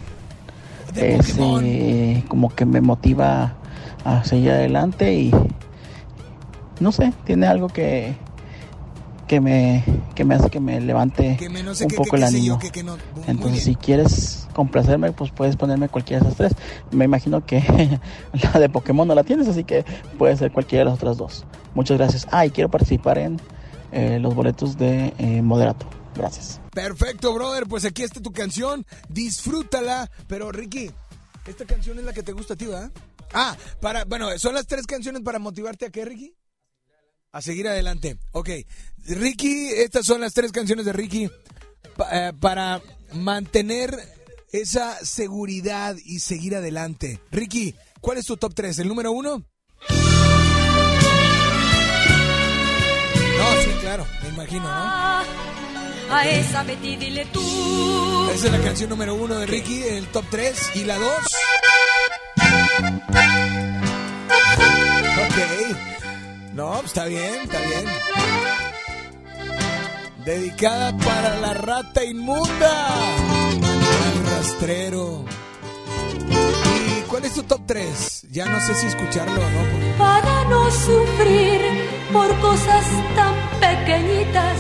Ese como que me motiva a seguir adelante y no sé, tiene algo que que me que me hace que me levante Que me no sé un poco el yo, ánimo. no. Entonces, si quieres complacerme, pues puedes ponerme cualquiera de esas tres. Me imagino que la de Pokémon no la tienes, así que puede ser cualquiera de las otras dos. Muchas gracias. Ah, y quiero participar en eh, los boletos de eh, Moderato. Gracias. Perfecto, brother. Pues aquí está tu canción. Disfrútala. Pero, Ricky, esta canción es la que te gusta a ti, ¿verdad? Ah, para, bueno, son las tres canciones para motivarte a qué, Ricky? A seguir adelante. Ok. Ricky, estas son las tres canciones de Ricky eh, para mantener esa seguridad y seguir adelante. Ricky, ¿cuál es tu top 3? ¿El número uno? No, sí, claro, me imagino, ¿no? A esa Betty dile tú. Esa es la canción número uno de Ricky, el top 3. ¿Y la 2? No, pues está bien, está bien. Dedicada para la rata inmunda. Al rastrero. ¿Y cuál es tu top 3? Ya no sé si escucharlo o no. Para no sufrir por cosas tan pequeñitas.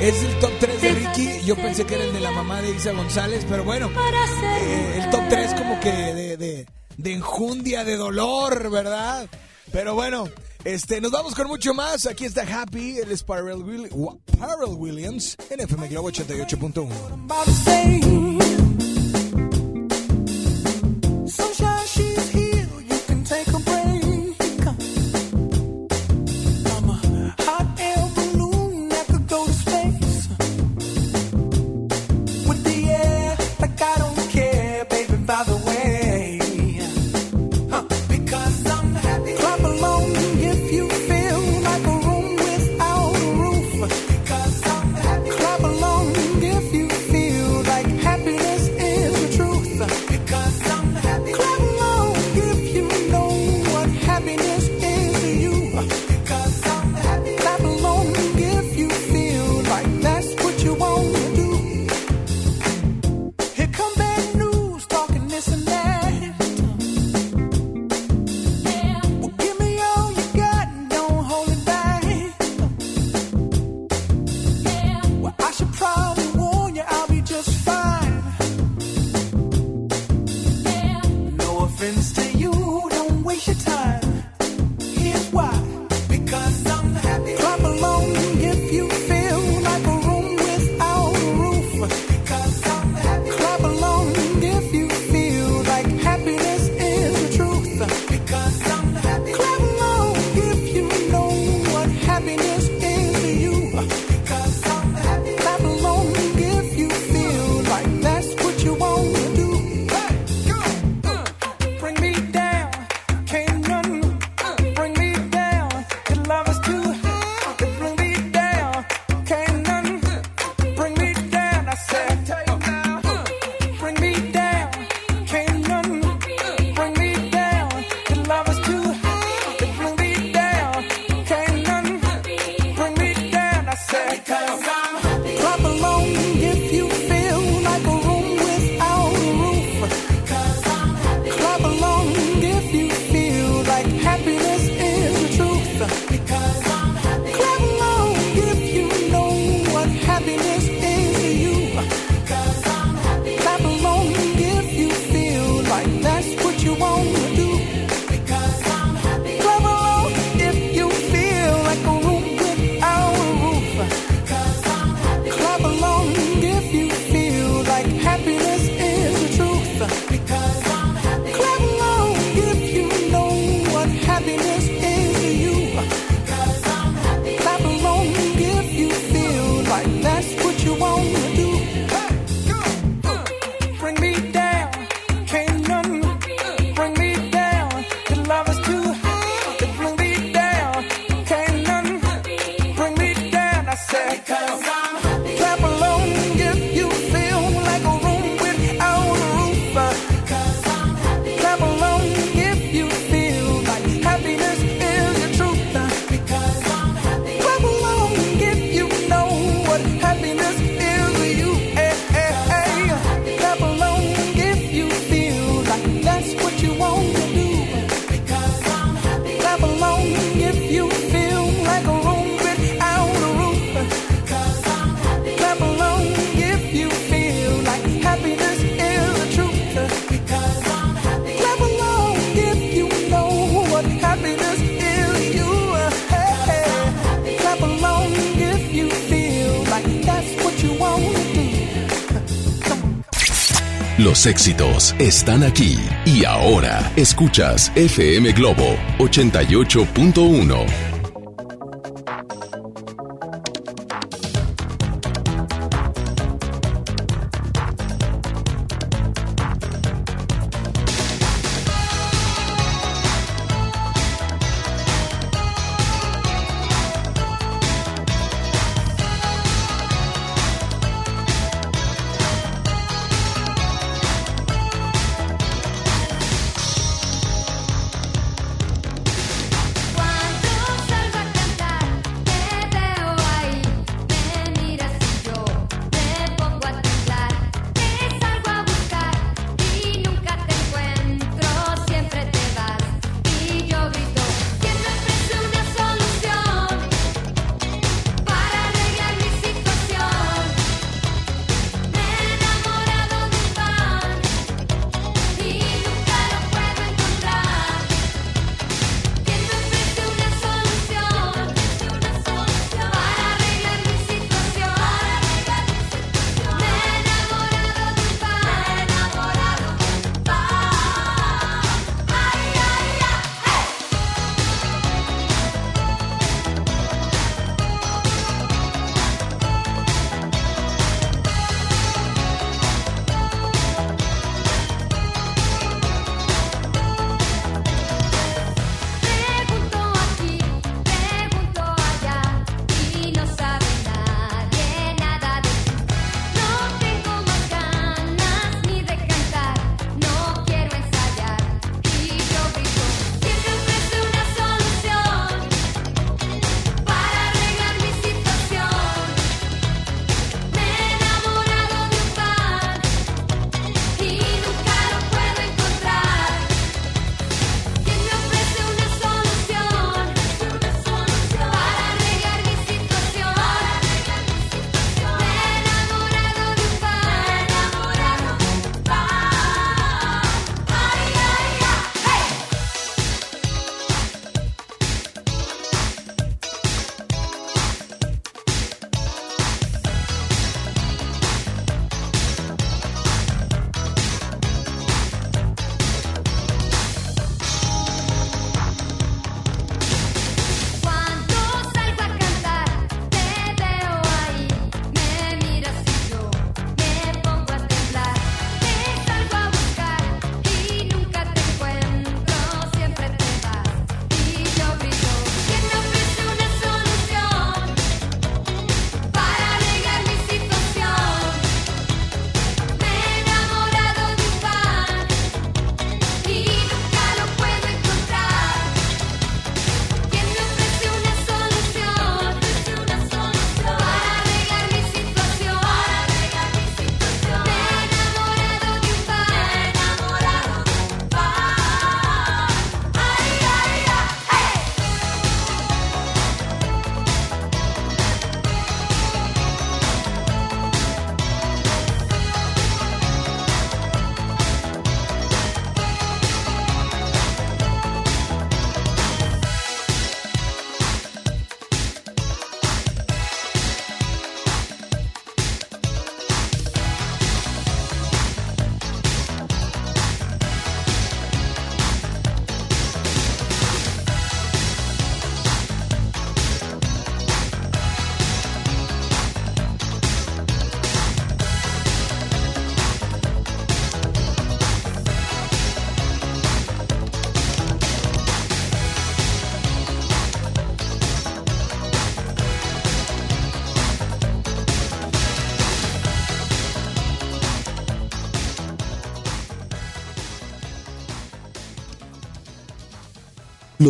Es el top 3 de Ricky. Yo pensé que era el de la mamá de Isa González, pero bueno. eh, el top 3 como que de, de, de enjundia, de dolor, ¿verdad? Pero bueno, este, nos vamos con mucho más. Aquí está Happy, él es Williams en FM Globo 88.1. Los éxitos están aquí y ahora escuchas FM Globo 88.1.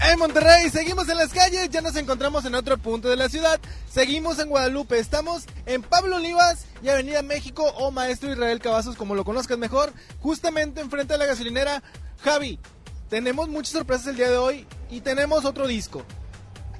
En Monterrey, seguimos en las calles, ya nos encontramos en otro punto de la ciudad. Seguimos en Guadalupe, estamos en Pablo Olivas y Avenida México o Maestro Israel Cavazos, como lo conozcas mejor, justamente enfrente de la gasolinera. Javi, tenemos muchas sorpresas el día de hoy y tenemos otro disco.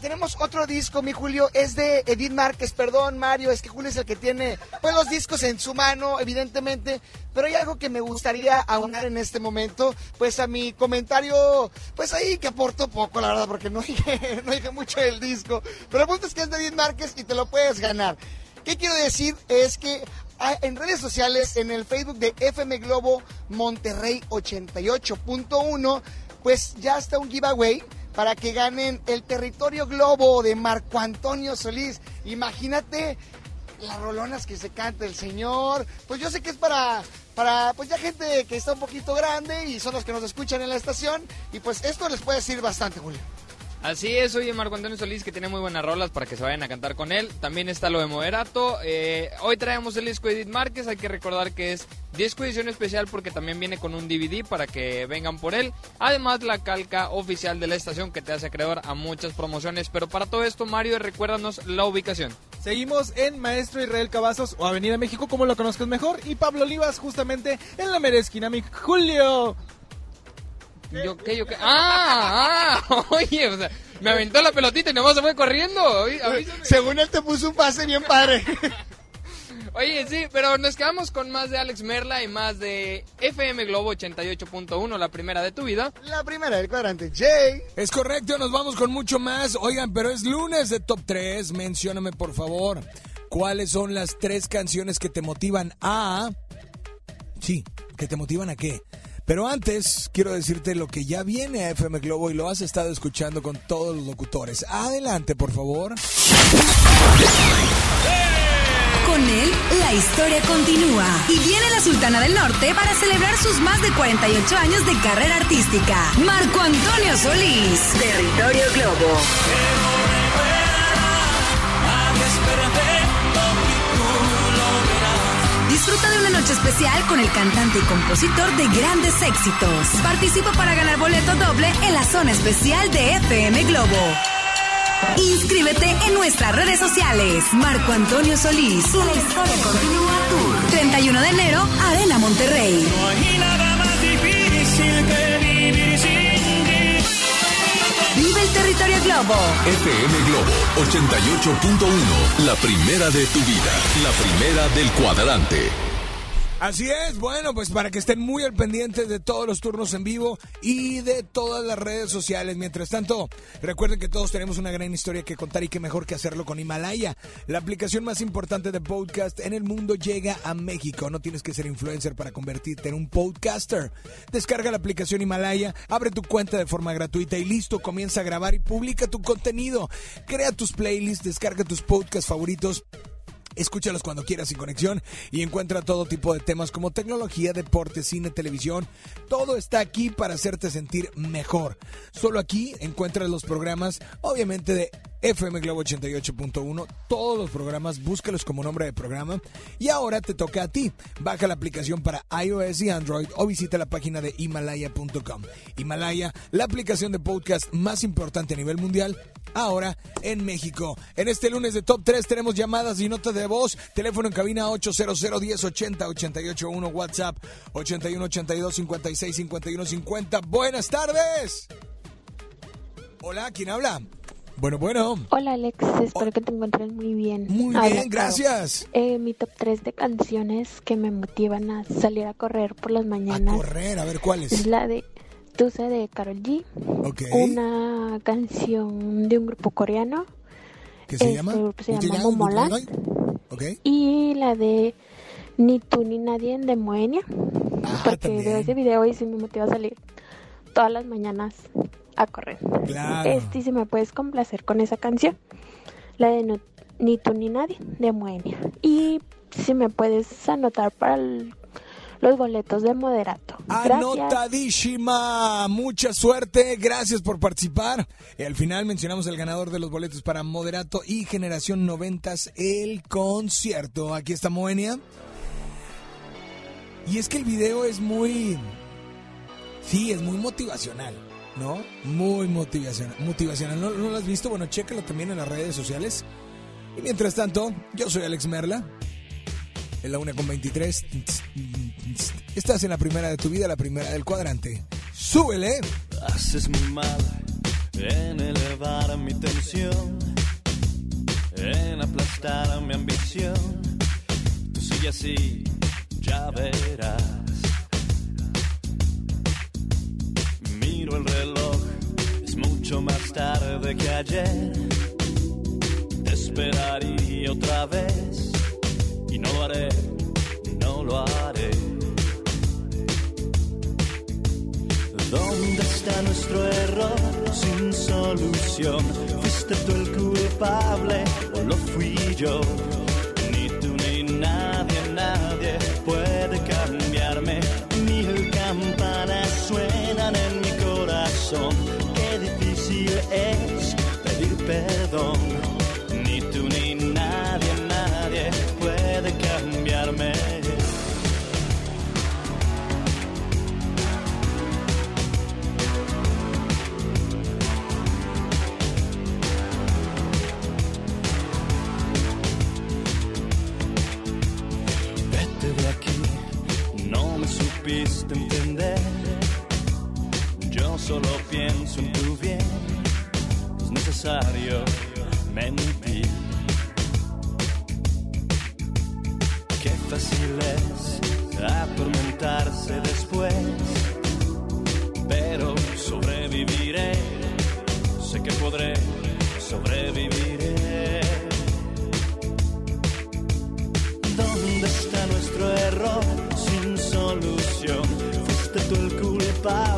Tenemos otro disco, mi Julio, es de Edith Márquez, perdón Mario, es que Julio es el que tiene pues los discos en su mano, evidentemente, pero hay algo que me gustaría aunar en este momento, pues a mi comentario, pues ahí que aporto poco, la verdad, porque no dije, no dije mucho del disco, pero el punto es que es de Edith Márquez y te lo puedes ganar. ¿Qué quiero decir? Es que ah, en redes sociales, en el Facebook de FM Globo Monterrey 88.1, pues ya está un giveaway para que ganen el territorio globo de Marco Antonio Solís. Imagínate las rolonas que se canta el señor. Pues yo sé que es para, para pues ya gente que está un poquito grande y son los que nos escuchan en la estación. Y pues esto les puede decir bastante, Julio. Así es, oye Marco Antonio Solís que tiene muy buenas rolas para que se vayan a cantar con él. También está lo de Moderato. Eh, hoy traemos el disco de Edith Márquez. Hay que recordar que es disco edición especial porque también viene con un DVD para que vengan por él. Además, la calca oficial de la estación que te hace acreedor a muchas promociones. Pero para todo esto, Mario, recuérdanos la ubicación. Seguimos en Maestro Israel Cavazos o Avenida México, como lo conozcas mejor. Y Pablo Olivas, justamente en la mera esquina, mi Julio. Yo qué, yo qué. Ah, ah, oye, o sea, me aventó la pelotita y nomás se fue corriendo. Avísame. Según él te puso un pase bien padre. Oye, sí, pero nos quedamos con más de Alex Merla y más de FM Globo 88.1, la primera de tu vida. La primera del cuadrante, Jay. Es correcto, nos vamos con mucho más. Oigan, pero es lunes de Top 3. Mencióname, por favor, cuáles son las tres canciones que te motivan a... Sí, que te motivan a qué. Pero antes, quiero decirte lo que ya viene a FM Globo y lo has estado escuchando con todos los locutores. Adelante, por favor. Con él, la historia continúa. Y viene la Sultana del Norte para celebrar sus más de 48 años de carrera artística. Marco Antonio Solís. Territorio Globo. Noche especial con el cantante y compositor de grandes éxitos. Participa para ganar boleto doble en la zona especial de FM Globo. Inscríbete en nuestras redes sociales. Marco Antonio Solís. La historia continúa tour. 31 de enero, Arena Monterrey. Vive el territorio Globo. FM Globo 88.1, la primera de tu vida, la primera del cuadrante. Así es, bueno, pues para que estén muy al pendiente de todos los turnos en vivo y de todas las redes sociales. Mientras tanto, recuerden que todos tenemos una gran historia que contar y que mejor que hacerlo con Himalaya. La aplicación más importante de podcast en el mundo llega a México. No tienes que ser influencer para convertirte en un podcaster. Descarga la aplicación Himalaya, abre tu cuenta de forma gratuita y listo, comienza a grabar y publica tu contenido. Crea tus playlists, descarga tus podcasts favoritos Escúchalos cuando quieras sin conexión y encuentra todo tipo de temas como tecnología, deporte, cine, televisión. Todo está aquí para hacerte sentir mejor. Solo aquí encuentras los programas, obviamente de FM Globo 88.1, todos los programas, búscalos como nombre de programa. Y ahora te toca a ti. Baja la aplicación para iOS y Android o visita la página de Himalaya.com. Himalaya, la aplicación de podcast más importante a nivel mundial, ahora en México. En este lunes de Top 3 tenemos llamadas y notas de voz. Teléfono en cabina 800 1080 881 WhatsApp 81 82 56 51 50. Buenas tardes. Hola, ¿quién habla? Bueno, bueno. Hola Alex, espero que te encuentres muy bien. Muy Habla bien, gracias. Eh, mi top 3 de canciones que me motivan a salir a correr por las mañanas Correr, a ver cuáles. es la de Tusa de Karol G, una canción de un grupo coreano, ¿Qué se este llama? grupo se ¿Cómo llama Ok. y la de Ni tú ni nadie de Moenia, porque veo ese video y sí me motiva a salir todas las mañanas a correr. Claro. Este, si me puedes complacer con esa canción, la de No- Ni tú ni nadie de Moenia. Y si me puedes anotar para el- los boletos de Moderato. Gracias. Anotadísima. Mucha suerte. Gracias por participar. Y al final mencionamos el ganador de los boletos para Moderato y Generación 90, el concierto. Aquí está Moenia. Y es que el video es muy... Sí, es muy motivacional, ¿no? Muy motivacional. motivacional. ¿No, lo has visto? Bueno, chécalo también en las redes sociales. Y mientras tanto, yo soy Alex Merla. En la una con 23. Estás en la primera de tu vida, la primera del cuadrante. ¡Súbele! Haces muy mal en elevar mi tensión, en aplastar mi ambición. Tú sigue así, ya verás. Miro el reloj, es mucho más tarde que ayer. Te esperaría otra vez y no lo haré, no lo haré. ¿Dónde está nuestro error sin solución? ¿Fuiste tú el culpable o lo fui yo? Ni tú ni nadie, nadie puede cambiarme. Es pedir perdón. Ni tú ni nadie, nadie puede cambiarme. Vete de aquí, no me supiste entender. Yo solo pienso en tu bien, necesario mentir. Qué fácil es atormentarse después, pero sobreviviré, sé que podré, sobreviviré. ¿Dónde está nuestro error sin solución? ¿Fuiste tú el culpable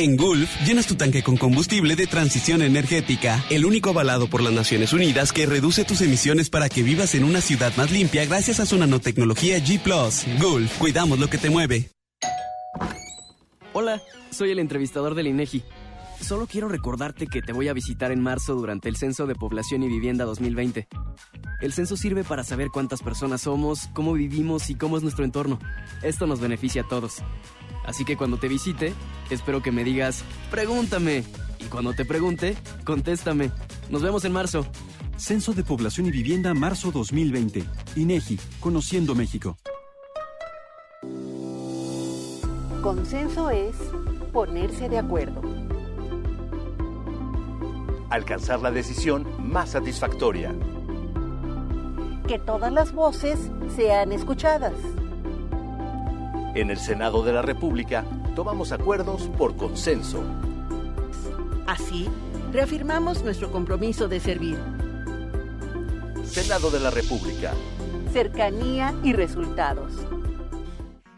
En Gulf, llenas tu tanque con combustible de transición energética, el único avalado por las Naciones Unidas que reduce tus emisiones para que vivas en una ciudad más limpia gracias a su nanotecnología G ⁇ Gulf, cuidamos lo que te mueve. Hola, soy el entrevistador del INEGI. Solo quiero recordarte que te voy a visitar en marzo durante el Censo de Población y Vivienda 2020. El censo sirve para saber cuántas personas somos, cómo vivimos y cómo es nuestro entorno. Esto nos beneficia a todos. Así que cuando te visite, espero que me digas, pregúntame. Y cuando te pregunte, contéstame. Nos vemos en marzo. Censo de Población y Vivienda marzo 2020. INEGI, Conociendo México. Consenso es ponerse de acuerdo. Alcanzar la decisión más satisfactoria. que todas las voces sean escuchadas. En el Senado de la República tomamos acuerdos por consenso. Así, reafirmamos nuestro compromiso de servir. Senado de la República. Cercanía y resultados.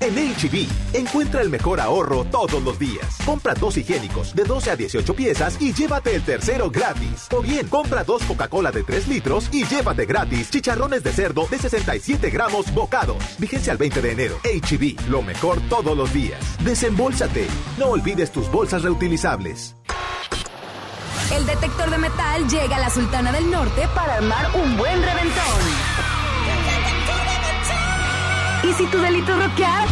En HB, encuentra el mejor ahorro todos los días. Compra dos higiénicos de 12 a 18 piezas y llévate el tercero gratis. O bien, compra dos Coca-Cola de 3 litros y llévate gratis chicharrones de cerdo de 67 gramos bocados. Vigencia al 20 de enero. HB, lo mejor todos los días. Desembolsate. No olvides tus bolsas reutilizables. El detector de metal llega a la Sultana del Norte para armar un buen reventón. Y si tu delito es rockear,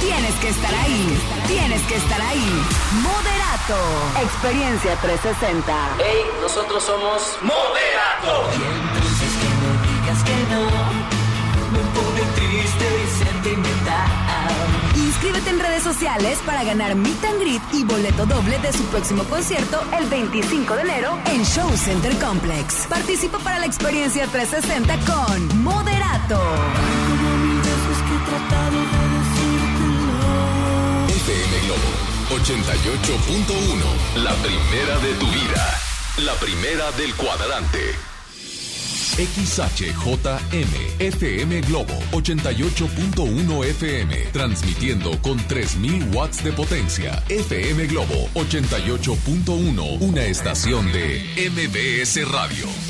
tienes que estar ahí. Tienes que estar ahí. Moderato. Experiencia 360. Hey, nosotros somos Moderato. Y entonces que no digas que no, me pone triste y sentimental. Inscríbete en redes sociales para ganar Meet and Greet y boleto doble de su próximo concierto el 25 de enero en Show Center Complex. Participa para la experiencia 360 con Moderato. FM Globo 88.1. La primera de tu vida. La primera del cuadrante. XHJM FM Globo 88.1 FM transmitiendo con 3000 watts de potencia. FM Globo 88.1 una estación de MBS Radio.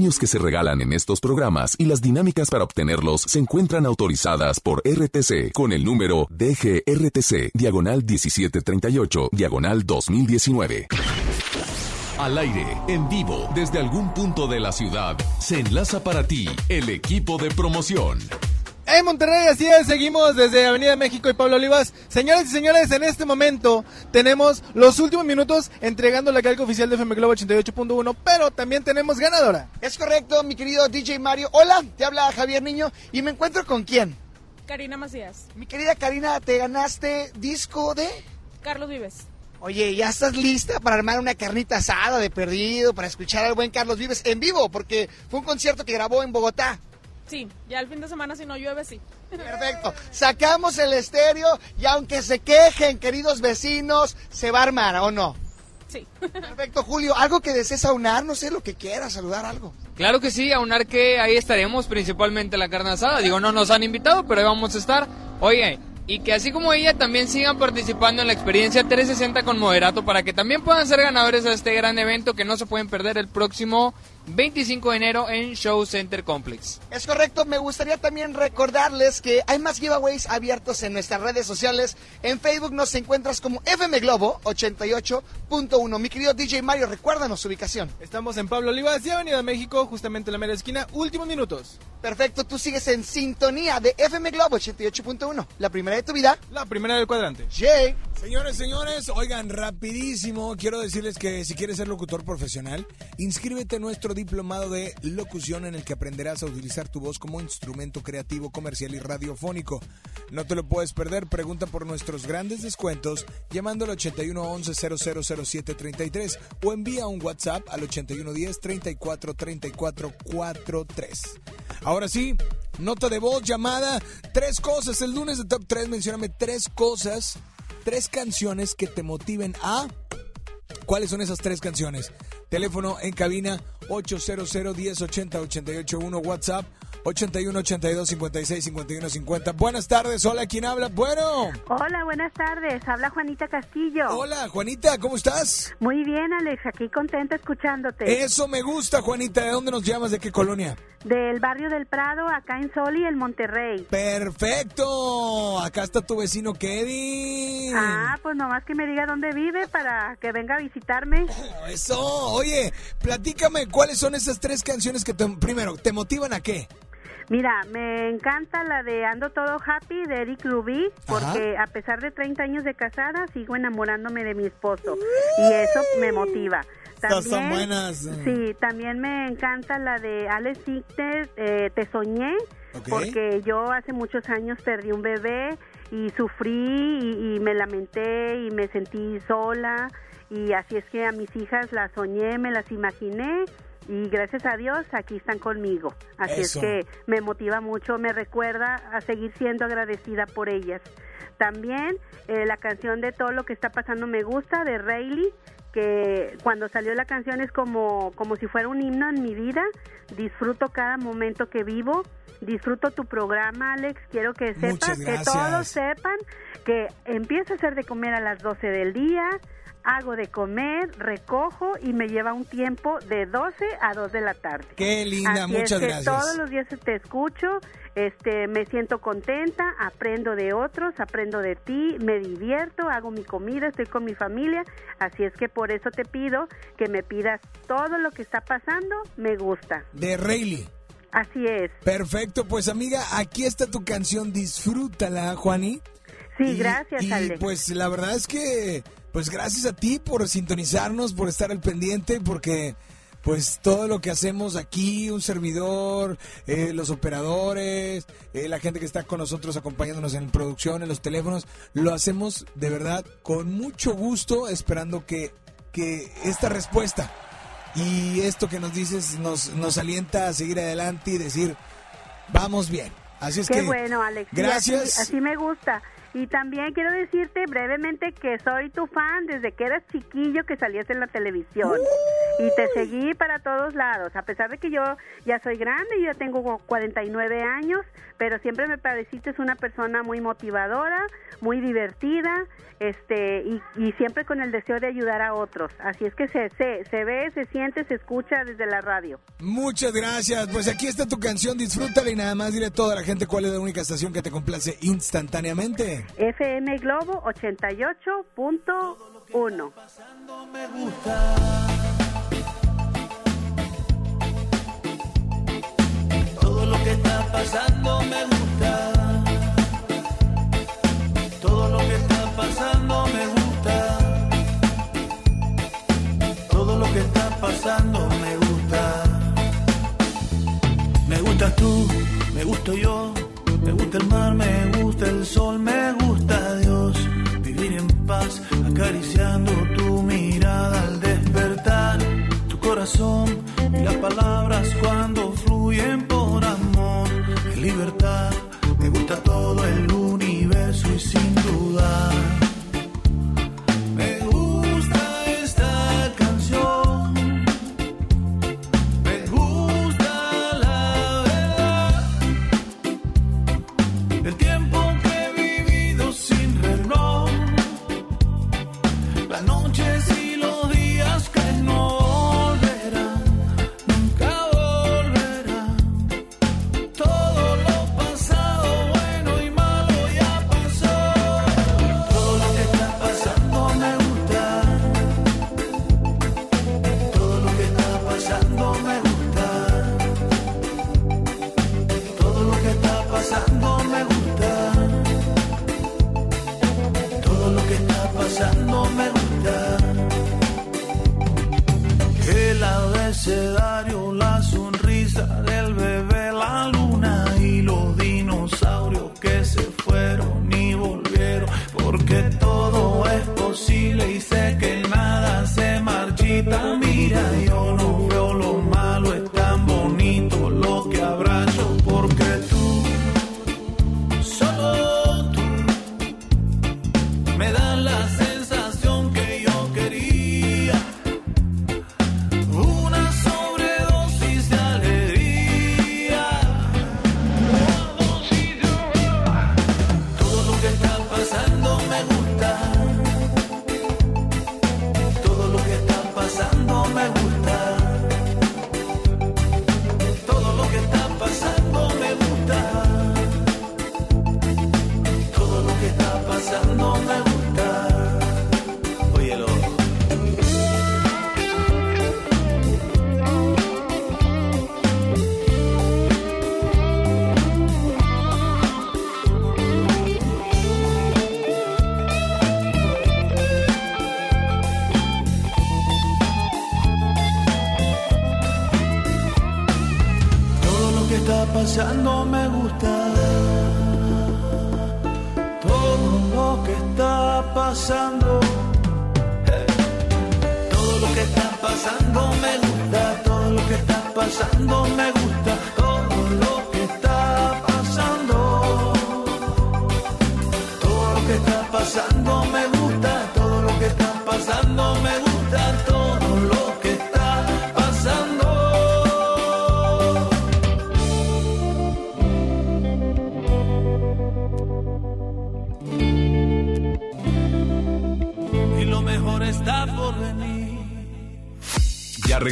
Que se regalan en estos programas y las dinámicas para obtenerlos se encuentran autorizadas por RTC con el número DGRTC, diagonal 1738, diagonal 2019. Al aire, en vivo, desde algún punto de la ciudad, se enlaza para ti el equipo de promoción. En Monterrey, así es, seguimos desde Avenida México y Pablo Olivas. Señoras y señores, en este momento tenemos los últimos minutos entregando la calca oficial de FM Globo 88.1, pero también tenemos ganadora. Es correcto, mi querido DJ Mario. Hola, te habla Javier Niño y me encuentro con quién. Karina Macías. Mi querida Karina, te ganaste disco de... Carlos Vives. Oye, ¿ya estás lista para armar una carnita asada de perdido, para escuchar al buen Carlos Vives en vivo? Porque fue un concierto que grabó en Bogotá. Sí, ya el fin de semana si no llueve, sí. Perfecto. Sacamos el estéreo y aunque se quejen, queridos vecinos, se va a armar, ¿o no? Sí. Perfecto, Julio. ¿Algo que desees aunar? No sé lo que quieras, saludar algo. Claro que sí, aunar que ahí estaremos, principalmente la carne asada. Digo, no nos han invitado, pero ahí vamos a estar. Oye, y que así como ella también sigan participando en la experiencia 360 con Moderato para que también puedan ser ganadores de este gran evento que no se pueden perder el próximo 25 de enero en Show Center Complex. Es correcto, me gustaría también recordarles que hay más giveaways abiertos en nuestras redes sociales. En Facebook nos encuentras como FM Globo 88.1. Mi querido DJ Mario, recuérdanos su ubicación. Estamos en Pablo Olivas y Avenida México, justamente en la mera esquina. Últimos minutos. Perfecto, tú sigues en sintonía de FM Globo 88.1. La primera de tu vida. La primera del cuadrante. Jay. Señores, señores, oigan, rapidísimo, quiero decirles que si quieres ser locutor profesional, inscríbete en nuestro diplomado de locución en el que aprenderás a utilizar tu voz como instrumento creativo, comercial y radiofónico. No te lo puedes perder, pregunta por nuestros grandes descuentos llamando al 8111 000733 o envía un WhatsApp al 8110 34 34 43. Ahora sí, nota de voz, llamada, tres cosas, el lunes de Top 3, mencióname tres cosas tres canciones que te motiven a... ¿Cuáles son esas tres canciones? Teléfono en cabina 800 1080 881 WhatsApp 81 82 56 51 50. Buenas tardes, hola, ¿quién habla? Bueno. Hola, buenas tardes. Habla Juanita Castillo. Hola, Juanita, ¿cómo estás? Muy bien, Alex, aquí contenta escuchándote. Eso me gusta, Juanita. ¿De dónde nos llamas? ¿De qué colonia? Del barrio del Prado, acá en Soli, el Monterrey. Perfecto. Acá está tu vecino Kevin. Ah, pues nomás que me diga dónde vive para que venga visitarme. Eso. Oye, platícame, ¿cuáles son esas tres canciones que te, primero, te motivan a qué? Mira, me encanta la de Ando Todo Happy de Eric Rubí, porque a pesar de 30 años de casada, sigo enamorándome de mi esposo. Y eso me motiva. Estas son buenas. Sí, también me encanta la de Alex Signer, eh, Te Soñé, porque yo hace muchos años perdí un bebé y sufrí y, y me lamenté y me sentí sola. Y así es que a mis hijas las soñé, me las imaginé y gracias a Dios aquí están conmigo. Así Eso. es que me motiva mucho, me recuerda a seguir siendo agradecida por ellas. También eh, la canción de todo lo que está pasando me gusta de Rayleigh, que cuando salió la canción es como, como si fuera un himno en mi vida. Disfruto cada momento que vivo. Disfruto tu programa, Alex. Quiero que sepas, que todos sepan que empiezo a hacer de comer a las 12 del día, hago de comer, recojo y me lleva un tiempo de 12 a 2 de la tarde. Qué linda, Así muchas es que gracias. Todos los días te escucho, este, me siento contenta, aprendo de otros, aprendo de ti, me divierto, hago mi comida, estoy con mi familia, así es que por eso te pido que me pidas todo lo que está pasando, me gusta. De Rayleigh. Así es. Perfecto, pues amiga, aquí está tu canción, disfrútala, Juani. Sí, gracias, Y Ale. pues la verdad es que, pues gracias a ti por sintonizarnos, por estar al pendiente, porque pues todo lo que hacemos aquí, un servidor, eh, los operadores, eh, la gente que está con nosotros acompañándonos en producción, en los teléfonos, lo hacemos de verdad con mucho gusto, esperando que, que esta respuesta y esto que nos dices nos, nos alienta a seguir adelante y decir, vamos bien. Así es Qué que... bueno, Alex. Gracias. así, así me gusta. Y también quiero decirte brevemente que soy tu fan desde que eras chiquillo que salías en la televisión. y te seguí para todos lados, a pesar de que yo ya soy grande, yo ya tengo 49 años, pero siempre me pareciste una persona muy motivadora, muy divertida, este y, y siempre con el deseo de ayudar a otros. Así es que se, se, se ve, se siente, se escucha desde la radio. Muchas gracias. Pues aquí está tu canción, disfrútala y nada más dile a toda la gente cuál es la única estación que te complace instantáneamente. FM Globo 88.1. Todo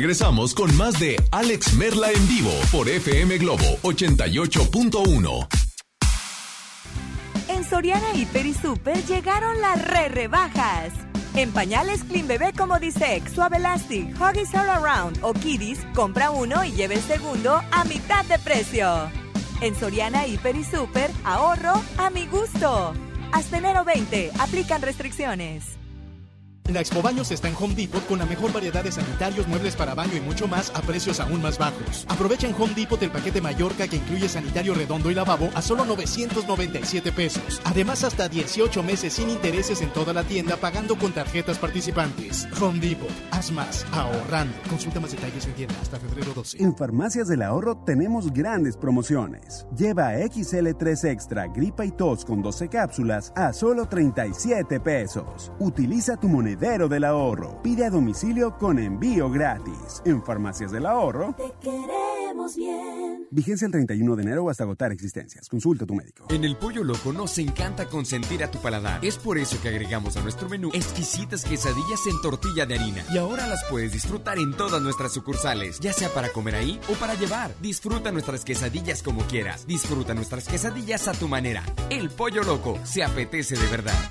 regresamos con más de Alex Merla en vivo por FM Globo 88.1. En Soriana Hiper y Super llegaron las re rebajas. En pañales Clean Bebé como Disex, Suave Elastic, Huggies All Around o Kiddies, compra uno y lleve el segundo a mitad de precio. En Soriana Hiper y Super, ahorro a mi gusto. Hasta enero 20, aplican restricciones. La Expo Baños está en Home Depot con la mejor variedad de sanitarios, muebles para baño y mucho más a precios aún más bajos. Aprovecha en Home Depot el paquete Mallorca que incluye sanitario redondo y lavabo a solo 997 pesos. Además, hasta 18 meses sin intereses en toda la tienda pagando con tarjetas participantes. Home Depot, haz más, ahorrando. Consulta más detalles en tienda hasta febrero 12. En Farmacias del Ahorro tenemos grandes promociones. Lleva XL3 Extra, gripa y tos con 12 cápsulas a solo 37 pesos. Utiliza tu monedita del ahorro. Pide a domicilio con envío gratis. En Farmacias del Ahorro. Te queremos bien. Vigencia el 31 de enero o hasta agotar existencias. Consulta a tu médico. En el Pollo Loco nos encanta consentir a tu paladar. Es por eso que agregamos a nuestro menú exquisitas quesadillas en tortilla de harina. Y ahora las puedes disfrutar en todas nuestras sucursales, ya sea para comer ahí o para llevar. Disfruta nuestras quesadillas como quieras. Disfruta nuestras quesadillas a tu manera. El Pollo Loco se apetece de verdad.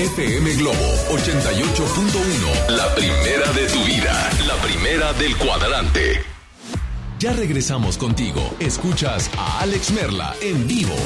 FM Globo 88.1. La primera de tu vida. La primera del cuadrante. Ya regresamos contigo. Escuchas a Alex Merla en vivo.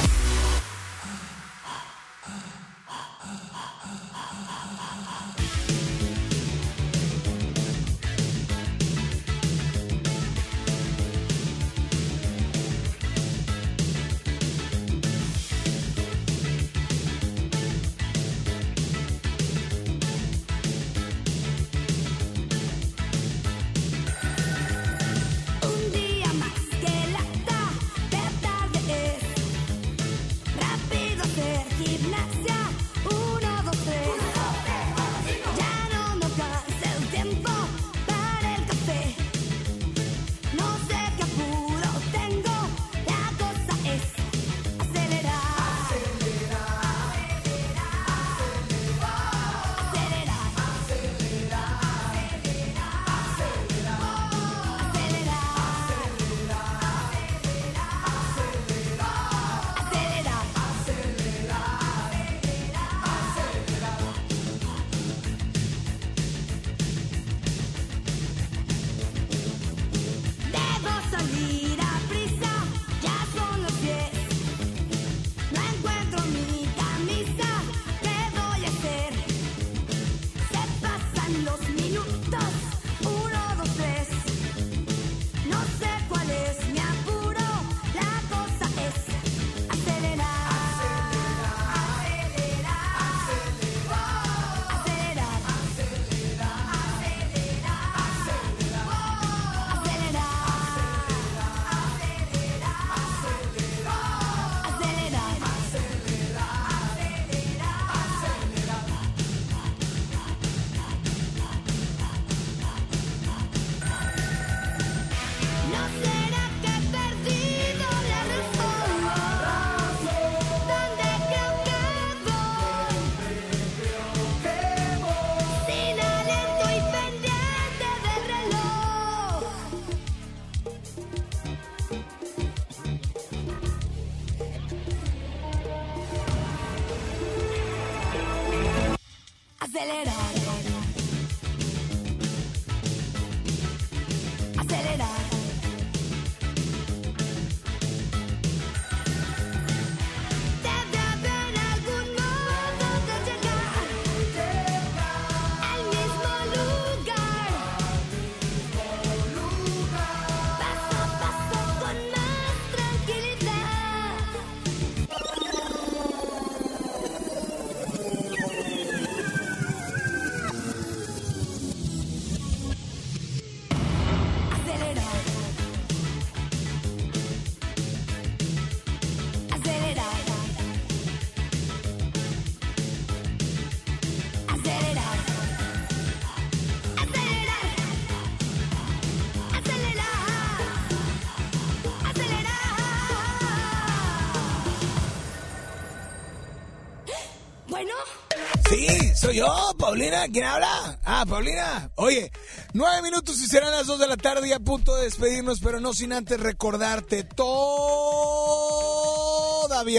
Soy yo, Paulina. ¿Quién habla? Ah, Paulina. Oye, nueve minutos y serán las dos de la tarde y a punto de despedirnos, pero no sin antes recordarte, todavía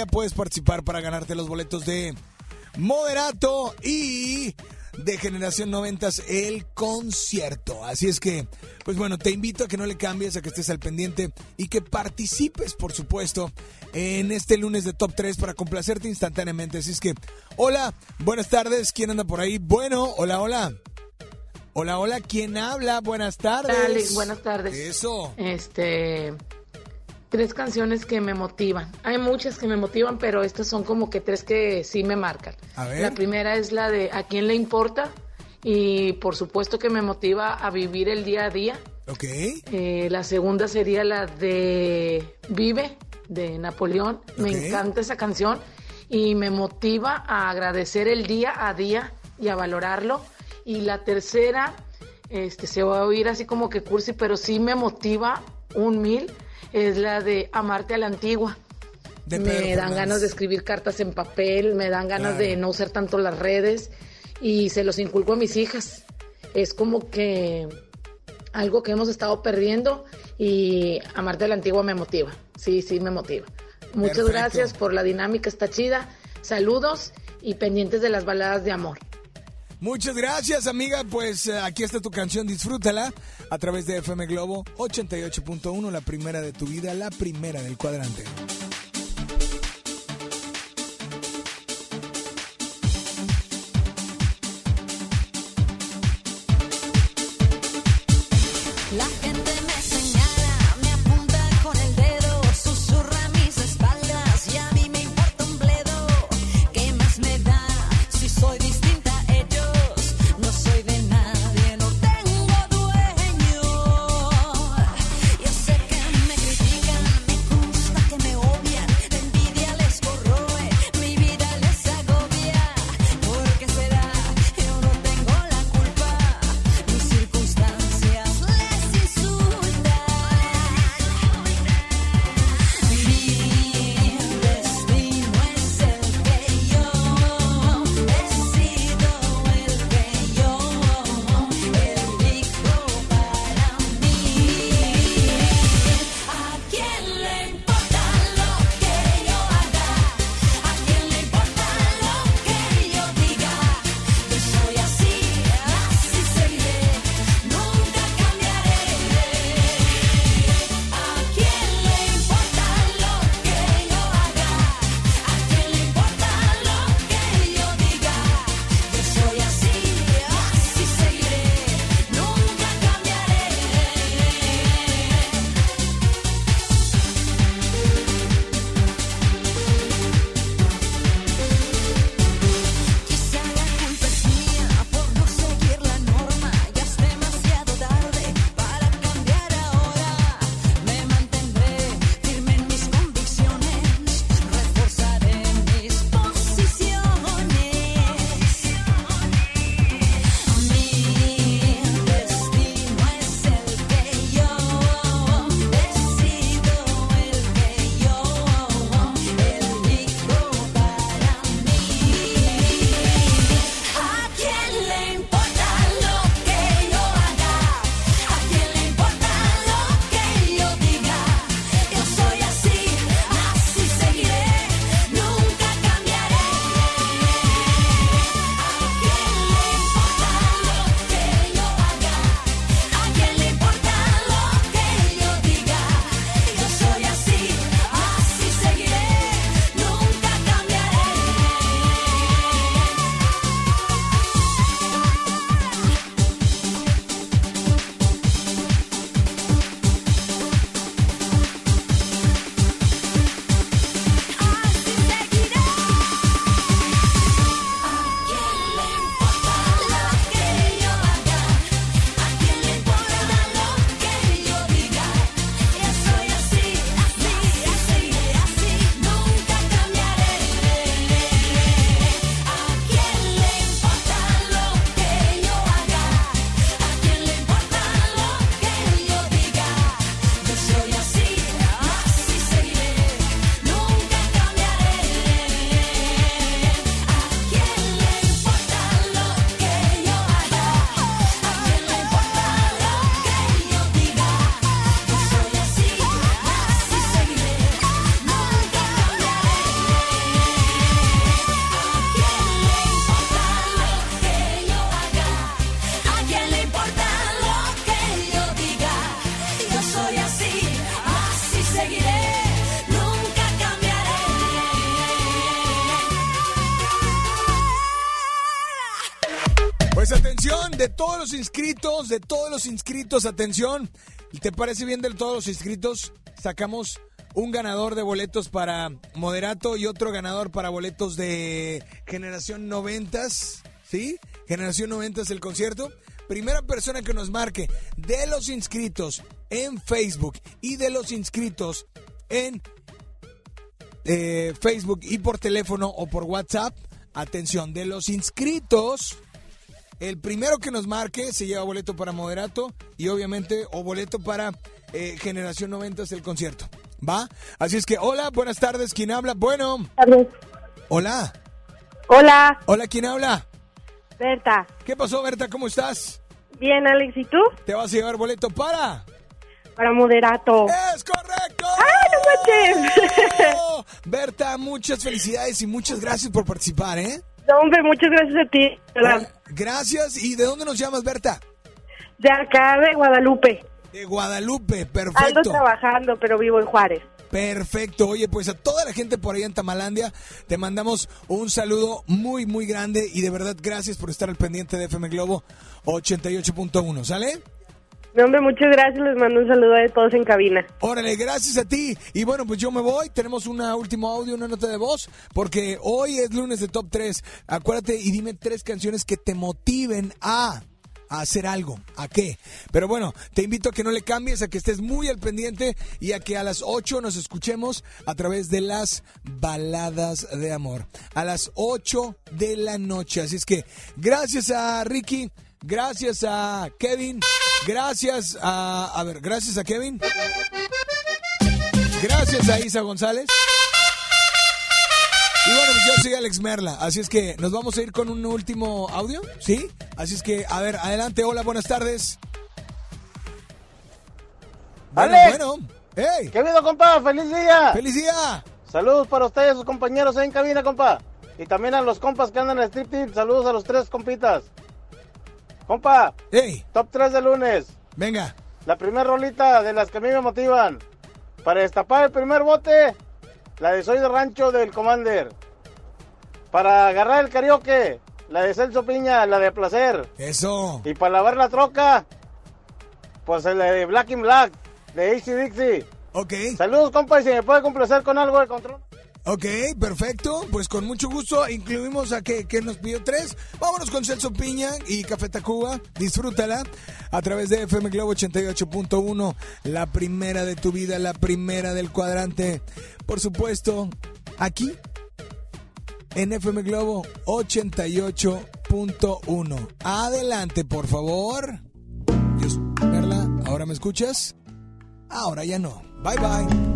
puedes participar para ganarte los boletos de Moderato y de Generación 90 el concierto. Así es que, pues bueno, te invito a que no le cambies, a que estés al pendiente y que participes, por supuesto, en este lunes de Top 3 para complacerte instantáneamente. Así es que, hola, buenas tardes, ¿quién anda por ahí? Bueno, hola, hola. Hola, hola, ¿quién habla? Buenas tardes. Alex, buenas tardes. Eso. Este, tres canciones que me motivan. Hay muchas que me motivan, pero estas son como que tres que sí me marcan. A ver. La primera es la de ¿A quién le importa? Y por supuesto que me motiva a vivir el día a día. Ok. Eh, la segunda sería la de Vive, de Napoleón. Me encanta esa canción y me motiva a agradecer el día a día y a valorarlo. Y la tercera, este, se va a oír así como que cursi, pero sí me motiva un mil, es la de Amarte a la Antigua. Me dan Fernández. ganas de escribir cartas en papel, me dan ganas Claro. de no usar tanto las redes y se los inculco a mis hijas. Es como que algo que hemos estado perdiendo y amarte a la antigua me motiva. Sí, sí, me motiva. Muchas Perfecto. gracias por la dinámica, está chida. Saludos y pendientes de las baladas de amor. Muchas gracias, amiga. Pues eh, aquí está tu canción, disfrútala a través de FM Globo 88.1, la primera de tu vida, la primera del cuadrante. De todos los inscritos, de todos los inscritos, atención. ¿Te parece bien de todos los inscritos? Sacamos un ganador de boletos para Moderato y otro ganador para boletos de Generación 90, ¿sí? Generación 90 el concierto. Primera persona que nos marque de los inscritos en Facebook y de los inscritos en eh, Facebook y por teléfono o por WhatsApp. Atención, de los inscritos, el primero que nos marque se lleva boleto para Moderato y obviamente o boleto para eh, Generación 90 el concierto. ¿Va? Así es que, hola, buenas tardes, ¿quién habla? Bueno. Hola. Hola. Hola, ¿quién habla? Berta. ¿Qué pasó, Berta? ¿Cómo estás? Bien, Alex, ¿y tú? Te vas a llevar boleto para... Para Moderato. ¡Es correcto! ¡Ay, no manches! Berta, muchas felicidades y muchas gracias por participar, ¿eh? No, hombre, muchas gracias a ti. Gracias. ¿Y de dónde nos llamas, Berta? De acá, de Guadalupe. De Guadalupe, Ando perfecto. trabajando, pero vivo en Juárez. Perfecto. Oye, pues a toda la gente por ahí en Tamalandia, te mandamos un saludo muy, muy grande y de verdad gracias por estar al pendiente de FM Globo 88.1, ¿sale? No, hombre, muchas gracias. Les mando un saludo a todos en cabina. Órale, gracias a ti. Y bueno, pues yo me voy. Tenemos un último audio, una nota de voz, porque hoy es lunes de Top 3. Acuérdate y dime tres canciones que te motiven a a hacer algo, ¿a qué? Pero bueno, te invito a que no le cambies, a que estés muy al pendiente y a que a las 8 nos escuchemos a través de las baladas de amor. A las 8 de la noche. Así es que gracias a Ricky, gracias a Kevin, gracias a... A ver, gracias a Kevin. Gracias a Isa González. Y bueno, pues yo soy Alex Merla, así es que nos vamos a ir con un último audio, ¿sí? Así es que, a ver, adelante, hola, buenas tardes. Bueno, Alex. bueno, hey. ¿Qué habido, compa? ¡Feliz día! ¡Feliz día! Saludos para ustedes y sus compañeros ahí en cabina, compa. Y también a los compas que andan en Strip Team. Saludos a los tres compitas. Compa. Hey. Top 3 de lunes. Venga. La primera rolita de las que a mí me motivan. Para destapar el primer bote, la de Soy de Rancho del Commander. Para agarrar el karaoke, la de Celso Piña, la de Placer. Eso. Y para lavar la troca, pues la de Black in Black, de AC Dixie. Ok. Saludos, compa, y si me puede complacer con algo de control. Ok, perfecto. Pues con mucho gusto incluimos a que, que nos pidió tres. Vámonos con Celso Piña y Café Tacuba. Disfrútala a través de FM Globo 88.1. La primera de tu vida, la primera del cuadrante. Por supuesto, aquí en FM Globo 88.1. Adelante, por favor. Dios, ¿ahora me escuchas? Ahora ya no. Bye bye.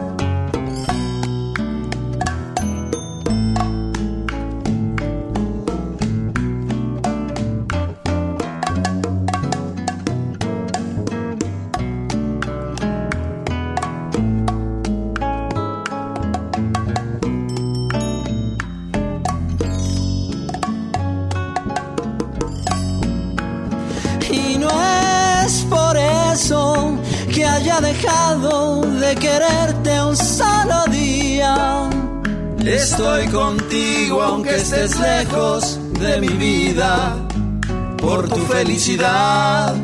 Aunque estés lejos de mi vida, por tu felicidad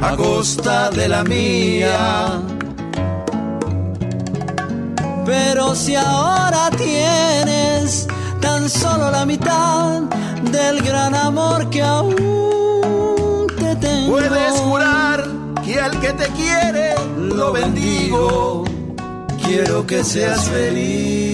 a costa de la mía. Pero si ahora tienes tan solo la mitad del gran amor que aún te tengo. Puedes jurar que al que te quiere lo bendigo. Quiero que seas feliz,